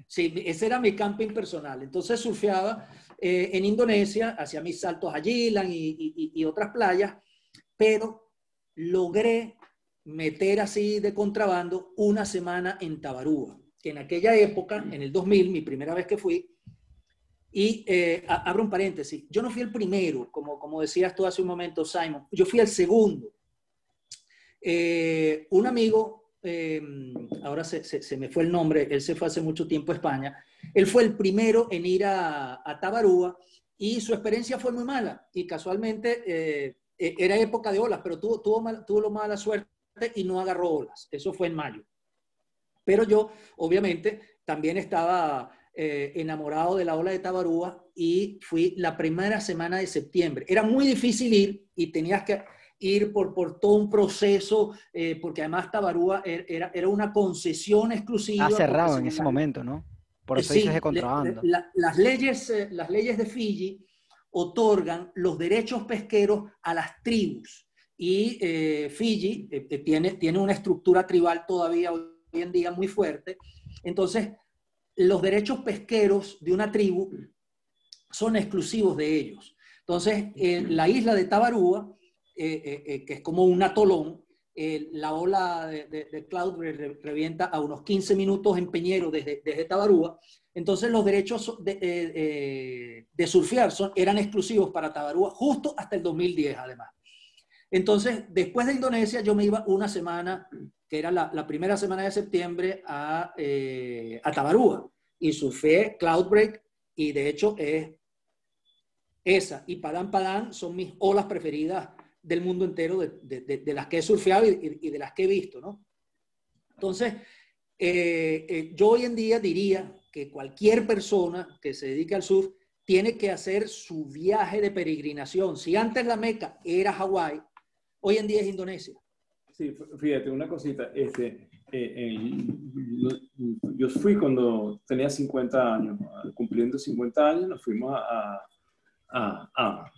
Sí, ese era mi camping personal. Entonces surfeaba eh, en Indonesia, hacía mis saltos a Yilan y, y, otras playas, pero logré meter así de contrabando una semana en Tabarúa, en aquella época, en el 2000, mi primera vez que fui, y eh, abro un paréntesis, yo no fui el primero, como, como decías tú hace un momento, Simon, yo fui el segundo. Eh, un amigo, eh, ahora se, me fue el nombre, él se fue hace mucho tiempo a España, él fue el primero en ir a, Tabarúa y su experiencia fue muy mala y casualmente eh, era época de olas, pero tuvo, tuvo, mal, tuvo mala suerte y no agarró olas. Eso fue en mayo. Pero yo, obviamente, también estaba eh, enamorado de la ola de Tabarúa y fui la primera semana de septiembre. Era muy difícil ir y tenías que ir por, por todo un proceso, eh, porque además Tabarúa era, era una concesión exclusiva. Ha cerrado en ese momento, ¿no? Por eso sí, dices de contrabando. La, las, leyes, eh, las leyes de Fiji otorgan los derechos pesqueros a las tribus. Y eh, Fiji eh, tiene, tiene una estructura tribal todavía hoy en día muy fuerte. Entonces, los derechos pesqueros de una tribu son exclusivos de ellos. Entonces, en la isla de Tabarúa, eh, que es como un atolón, la ola de, de, de Cloud re, revienta a unos 15 minutos en Peñero desde, desde Tabarúa. Entonces los derechos de, eh, de surfear son, eran exclusivos para Tabarúa justo hasta el 2010 además. Entonces, después de Indonesia, yo me iba una semana, que era la, la primera semana de septiembre, a, eh, a Tabarúa. Y surfé Cloudbreak y de hecho es esa y Padán Padán son mis olas preferidas del mundo entero, de, de, de, de las que he surfeado y, y, de las que he visto, ¿no? Entonces, eh, eh, yo hoy en día diría que cualquier persona que se dedique al surf tiene que hacer su viaje de peregrinación. Si antes la Meca era Hawái, hoy en día es Indonesia. Sí, fíjate, una cosita. Este, eh, eh, yo fui cuando tenía 50 años, cumpliendo 50 años, nos fuimos a, a, a,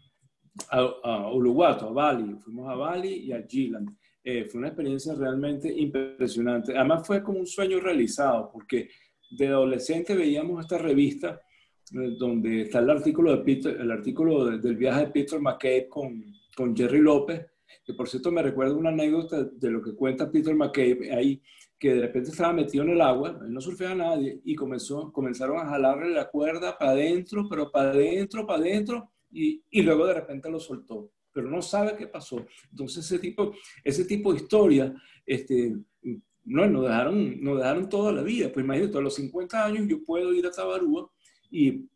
a, a Uluwatu, a Bali. Fuimos a Bali y a Gilan. Eh, fue una experiencia realmente impresionante. Además fue como un sueño realizado, porque de adolescente veíamos esta revista eh, donde está el artículo, de Peter, el artículo de, del viaje de Peter McCabe con, con Jerry López, que por cierto me recuerda una anécdota de lo que cuenta Peter McCabe ahí, que de repente estaba metido en el agua, él no surfeaba a nadie, y comenzó, comenzaron a jalarle la cuerda para adentro, pero para adentro, para adentro, y, y luego de repente lo soltó pero no sabe qué pasó. Entonces ese tipo, ese tipo de historia este, no, nos dejaron, nos dejaron toda la vida. Pues imagínate, a los 50 años yo puedo ir a Tabarúa y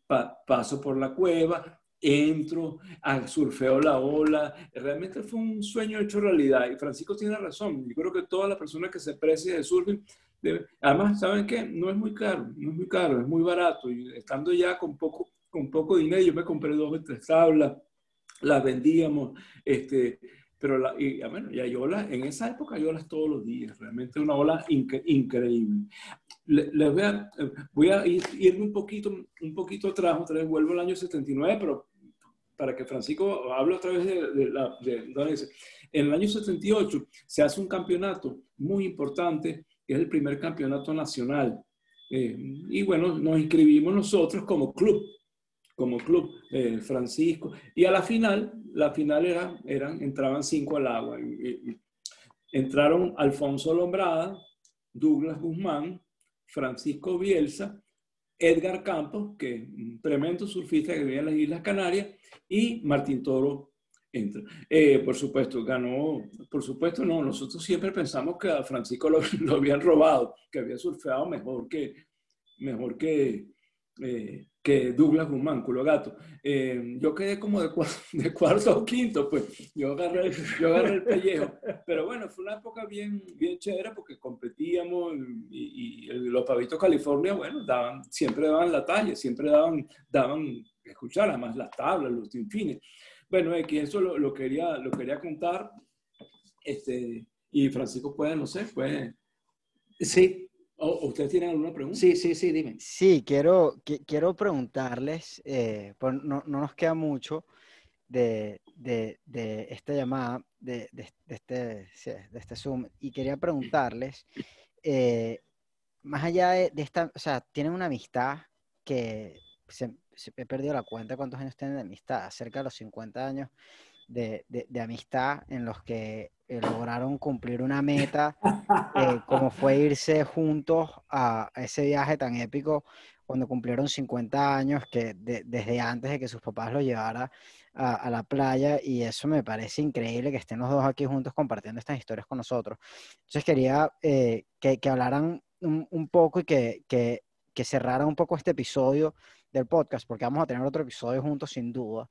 paso por la cueva, entro, surfeo la ola. Realmente fue un sueño hecho realidad. Y Francisco tiene razón. Yo creo que todas las personas que se precian de surfing, además, ¿saben qué? No es muy caro, no es muy caro, es muy barato. Y estando ya con poco, con poco dinero, yo me compré dos o tres tablas, las vendíamos, este, pero la, y, ah, bueno, y hay olas, en esa época hay olas todos los días, realmente una ola increíble. Les voy a, voy a ir, irme un poquito, un poquito atrás, otra vez vuelvo al año 79, pero para que Francisco hable otra vez de, la... en el año 78 se hace un campeonato muy importante, que es el primer campeonato nacional. Eh, y bueno, nos inscribimos nosotros como club, como club, eh, Francisco. Y a la final, la final era, eran, entraban cinco al agua. entraron Alfonso Lombrada, Douglas Guzmán, Francisco Bielsa, Edgar Campos, que es un tremendo surfista que vive en las Islas Canarias, y Martín Toro entra. Eh, por supuesto, ganó, por supuesto no, nosotros siempre pensamos que a Francisco lo, habían robado, que había surfeado mejor que, mejor que, eh, que Douglas Guzmán, culo gato. Eh, yo quedé como de, de, cuarto o quinto, pues yo agarré, yo agarré el pellejo. Pero bueno, fue una época bien, bien chévere porque competíamos y, los pavitos California, bueno, daban, siempre daban la talla, siempre daban, daban escuchar, además las tablas, los infines. Bueno, que eso lo, lo, quería, lo quería contar. Este, y Francisco puede, no sé, puede. Sí, ¿Ustedes tienen alguna pregunta? Sí, sí, sí, dime. Sí, quiero, quiero preguntarles, eh, pues no, no, nos queda mucho de, de, de esta llamada, de, de, este, de este Zoom, y quería preguntarles, eh, más allá de, esta, o sea, tienen una amistad que se, he perdido la cuenta cuántos años tienen de amistad, cerca de los 50 años de, de amistad en los que eh, lograron cumplir una meta, eh, como fue irse juntos a, ese viaje tan épico cuando cumplieron 50 años, que desde antes de que sus papás lo llevara a, la playa, y eso me parece increíble que estén los dos aquí juntos compartiendo estas historias con nosotros. Entonces quería eh, que, que, hablaran un, un poco y que, que, que cerraran un poco este episodio del podcast, porque vamos a tener otro episodio juntos sin duda,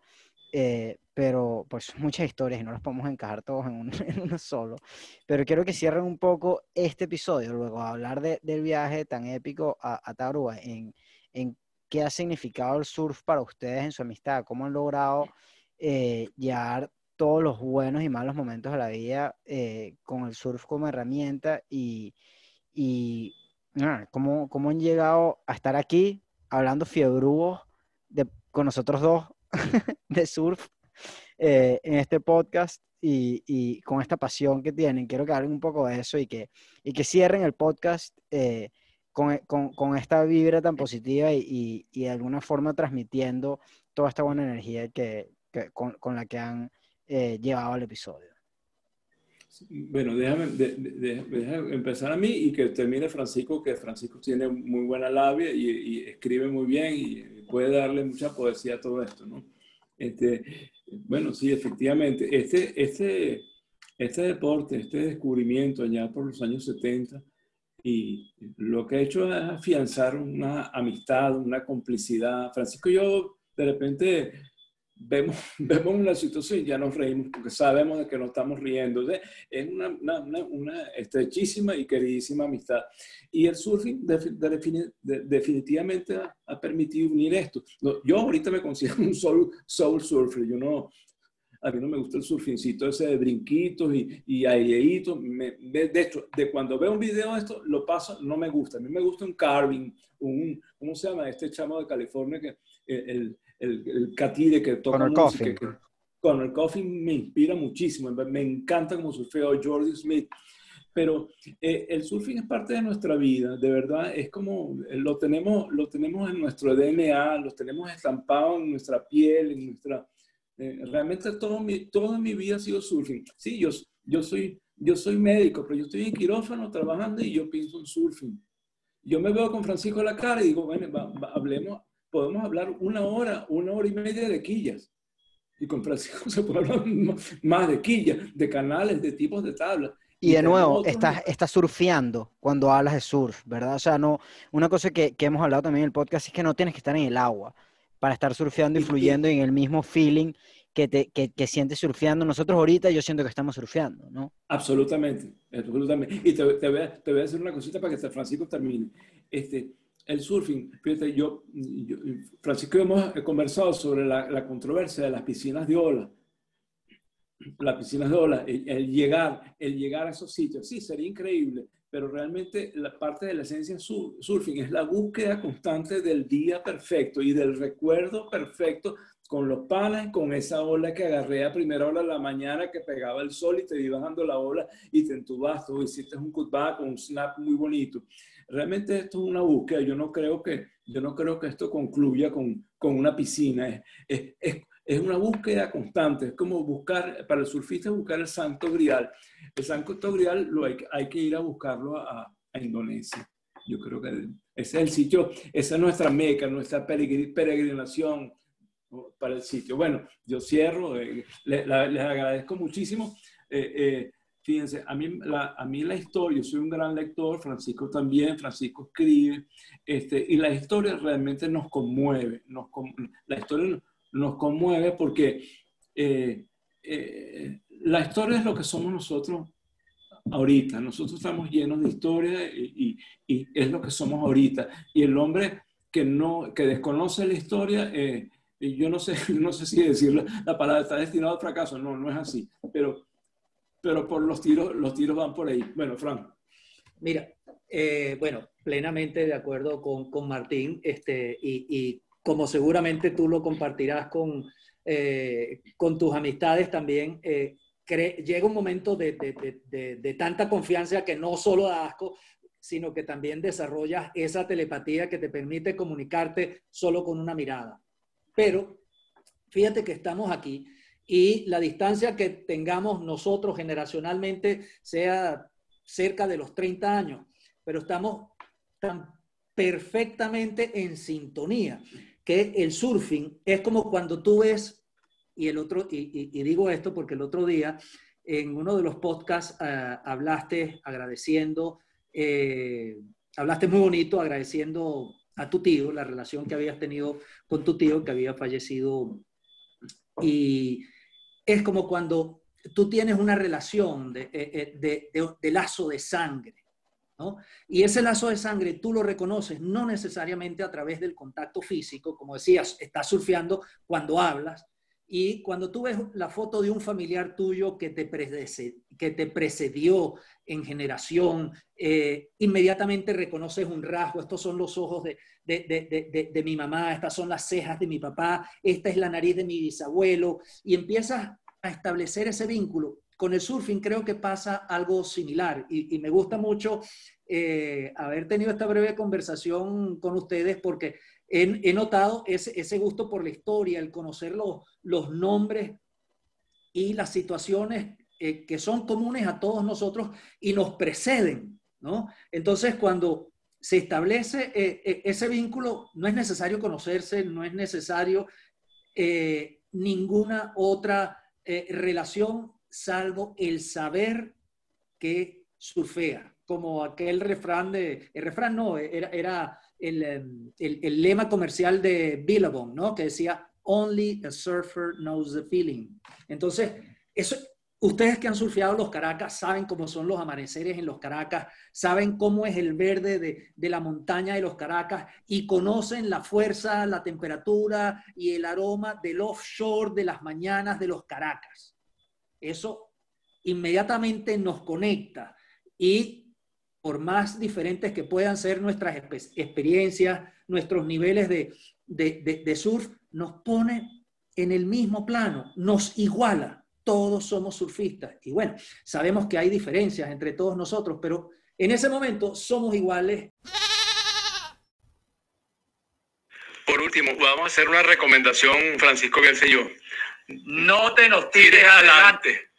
eh, pero pues muchas historias y no las podemos encajar todos en, uno solo. Pero quiero que cierren un poco este episodio, luego hablar del viaje tan épico a, a en, en, qué ha significado el surf para ustedes en su amistad, cómo han logrado eh, llevar todos los buenos y malos momentos de la vida eh, con el surf como herramienta y, y cómo, cómo, han llegado a estar aquí hablando fiebrúos de, con nosotros dos de surf eh, en este podcast y, con esta pasión que tienen. Quiero que hablen un poco de eso y que, y que cierren el podcast eh, con, con, con, esta vibra tan positiva y, y, de alguna forma transmitiendo toda esta buena energía que, que con, con, la que han eh, llevado el episodio. Bueno, déjame, déjame, empezar a mí y que termine Francisco, que Francisco tiene muy buena labia y, y escribe muy bien y puede darle mucha poesía a todo esto, ¿no? Este, bueno, sí, efectivamente, este, este, este deporte, este descubrimiento allá por los años 70, y lo que ha hecho es afianzar una amistad, una complicidad. Francisco y yo, de repente, vemos, vemos una situación y ya nos reímos porque sabemos de que nos estamos riendo. Es una, una, una, estrechísima y queridísima amistad. Y el surfing definitivamente ha, permitido unir esto. yo ahorita me considero un soul, soul surfer. Yo no, a mí no me gusta el surfincito ese de brinquitos y, y aireitos. de, hecho, de cuando veo un video de esto, lo paso, no me gusta. A mí me gusta un carving, un, ¿cómo se llama? Este chamo de California que el, el, el catire que toca música. con el coffee me inspira muchísimo. Me encanta como surfeo Jordi Smith. Pero eh, el surfing es parte de nuestra vida, de verdad, es como eh, lo tenemos, lo tenemos en nuestro DNA, lo tenemos estampado en nuestra piel, en nuestra... Eh, realmente todo mi, toda mi vida ha sido surfing. Sí, yo, yo, soy, yo soy médico, pero yo estoy en quirófano trabajando y yo pienso en surfing. Yo me veo con Francisco a la cara y digo, bueno, hablemos, podemos hablar una hora, una hora y media de quillas. Y con Francisco se puede hablar más de quillas, de canales, de tipos de tablas. Y de nuevo, estás, estás surfeando cuando hablas de surf, ¿verdad? O sea, no, una cosa que, que, hemos hablado también en el podcast es que no tienes que estar en el agua para estar surfeando y fluyendo en el mismo feeling que, te, que, que, sientes surfeando. Nosotros ahorita yo siento que estamos surfeando, ¿no? Absolutamente, absolutamente. Y te, te, voy, a, te voy, a, decir una cosita para que Francisco termine. Este, el surfing, fíjate, yo, yo Francisco hemos conversado sobre la, la controversia de las piscinas de ola. Las piscinas de olas, el, llegar, el llegar a esos sitios, sí, sería increíble, pero realmente la parte de la esencia surfing es la búsqueda constante del día perfecto y del recuerdo perfecto con los panas, con esa ola que agarré a primera hora de la mañana que pegaba el sol y te iba bajando la ola y te entubaste o hiciste un cutback con un snap muy bonito. Realmente esto es una búsqueda, yo no creo que, yo no creo que esto concluya con, con una piscina, es, es, es es una búsqueda constante, es como buscar, para el surfista buscar el santo grial. El santo grial lo hay, hay que ir a buscarlo a, a, Indonesia. Yo creo que ese es el sitio, esa es nuestra meca, nuestra peregrinación para el sitio. Bueno, yo cierro, eh, les, agradezco muchísimo. Eh, eh, fíjense, a mí, la, a mí la historia, yo soy un gran lector, Francisco también, Francisco escribe, este, y la historia realmente nos conmueve, nos, la historia nos conmueve porque eh, eh, la historia es lo que somos nosotros ahorita. Nosotros estamos llenos de historia y, y, es lo que somos ahorita. Y el hombre que, no, que desconoce la historia, eh, yo no sé, no sé si decir la, palabra está destinado al fracaso. No, no es así. Pero, pero por los tiros, los tiros van por ahí. Bueno, Frank. Mira, bueno, plenamente de acuerdo con, con Martín este, y, y como seguramente tú lo compartirás con, eh, con tus amistades también, eh, llega un momento de, de, de, tanta confianza que no solo da asco, sino que también desarrollas esa telepatía que te permite comunicarte solo con una mirada. Pero fíjate que estamos aquí y la distancia que tengamos nosotros generacionalmente sea cerca de los 30 años, pero estamos tan perfectamente en sintonía que el surfing es como cuando tú ves, y, el otro, y, digo esto porque el otro día en uno de los podcasts uh, hablaste agradeciendo, eh, hablaste muy bonito agradeciendo a tu tío, la relación que habías tenido con tu tío que había fallecido. Y es como cuando tú tienes una relación de, eh, eh, de, de, lazo de sangre y ese lazo de sangre tú lo reconoces no necesariamente a través del contacto físico, como decías, estás surfeando cuando hablas, y cuando tú ves la foto de un familiar tuyo que te, que te precedió en generación, eh, inmediatamente reconoces un rasgo, estos son los ojos de, de, de, mi mamá, estas son las cejas de mi papá, esta es la nariz de mi bisabuelo, y empiezas a establecer ese vínculo. Con el surfing creo que pasa algo similar. Y, me gusta mucho eh, haber tenido esta breve conversación con ustedes porque he, notado ese, gusto por la historia, el conocer los, nombres y las situaciones eh, que son comunes a todos nosotros y nos preceden, ¿no? Entonces, cuando se establece eh, ese vínculo, no es necesario conocerse, no es necesario ninguna otra relación salvo el saber que surfea, como aquel refrán de, el refrán no, era el, em, el, el, lema comercial de Billabong, ¿no? Que decía, only a surfer knows the feeling. Entonces, eso, ustedes que han surfeado los Caracas saben cómo son los amaneceres en los Caracas, saben cómo es el verde de, de la montaña de los Caracas y conocen la fuerza, la temperatura y el aroma del offshore de las mañanas de los Caracas. Eso inmediatamente nos conecta y por más diferentes que puedan ser nuestras experiencias, nuestros niveles de, de, surf, nos pone en el mismo plano, nos iguala. Todos somos surfistas. Y bueno, sabemos que hay diferencias entre todos nosotros, pero en ese momento somos iguales. Por último, vamos a hacer una recomendación, Francisco Bielsa y yo no te nos tires adelante.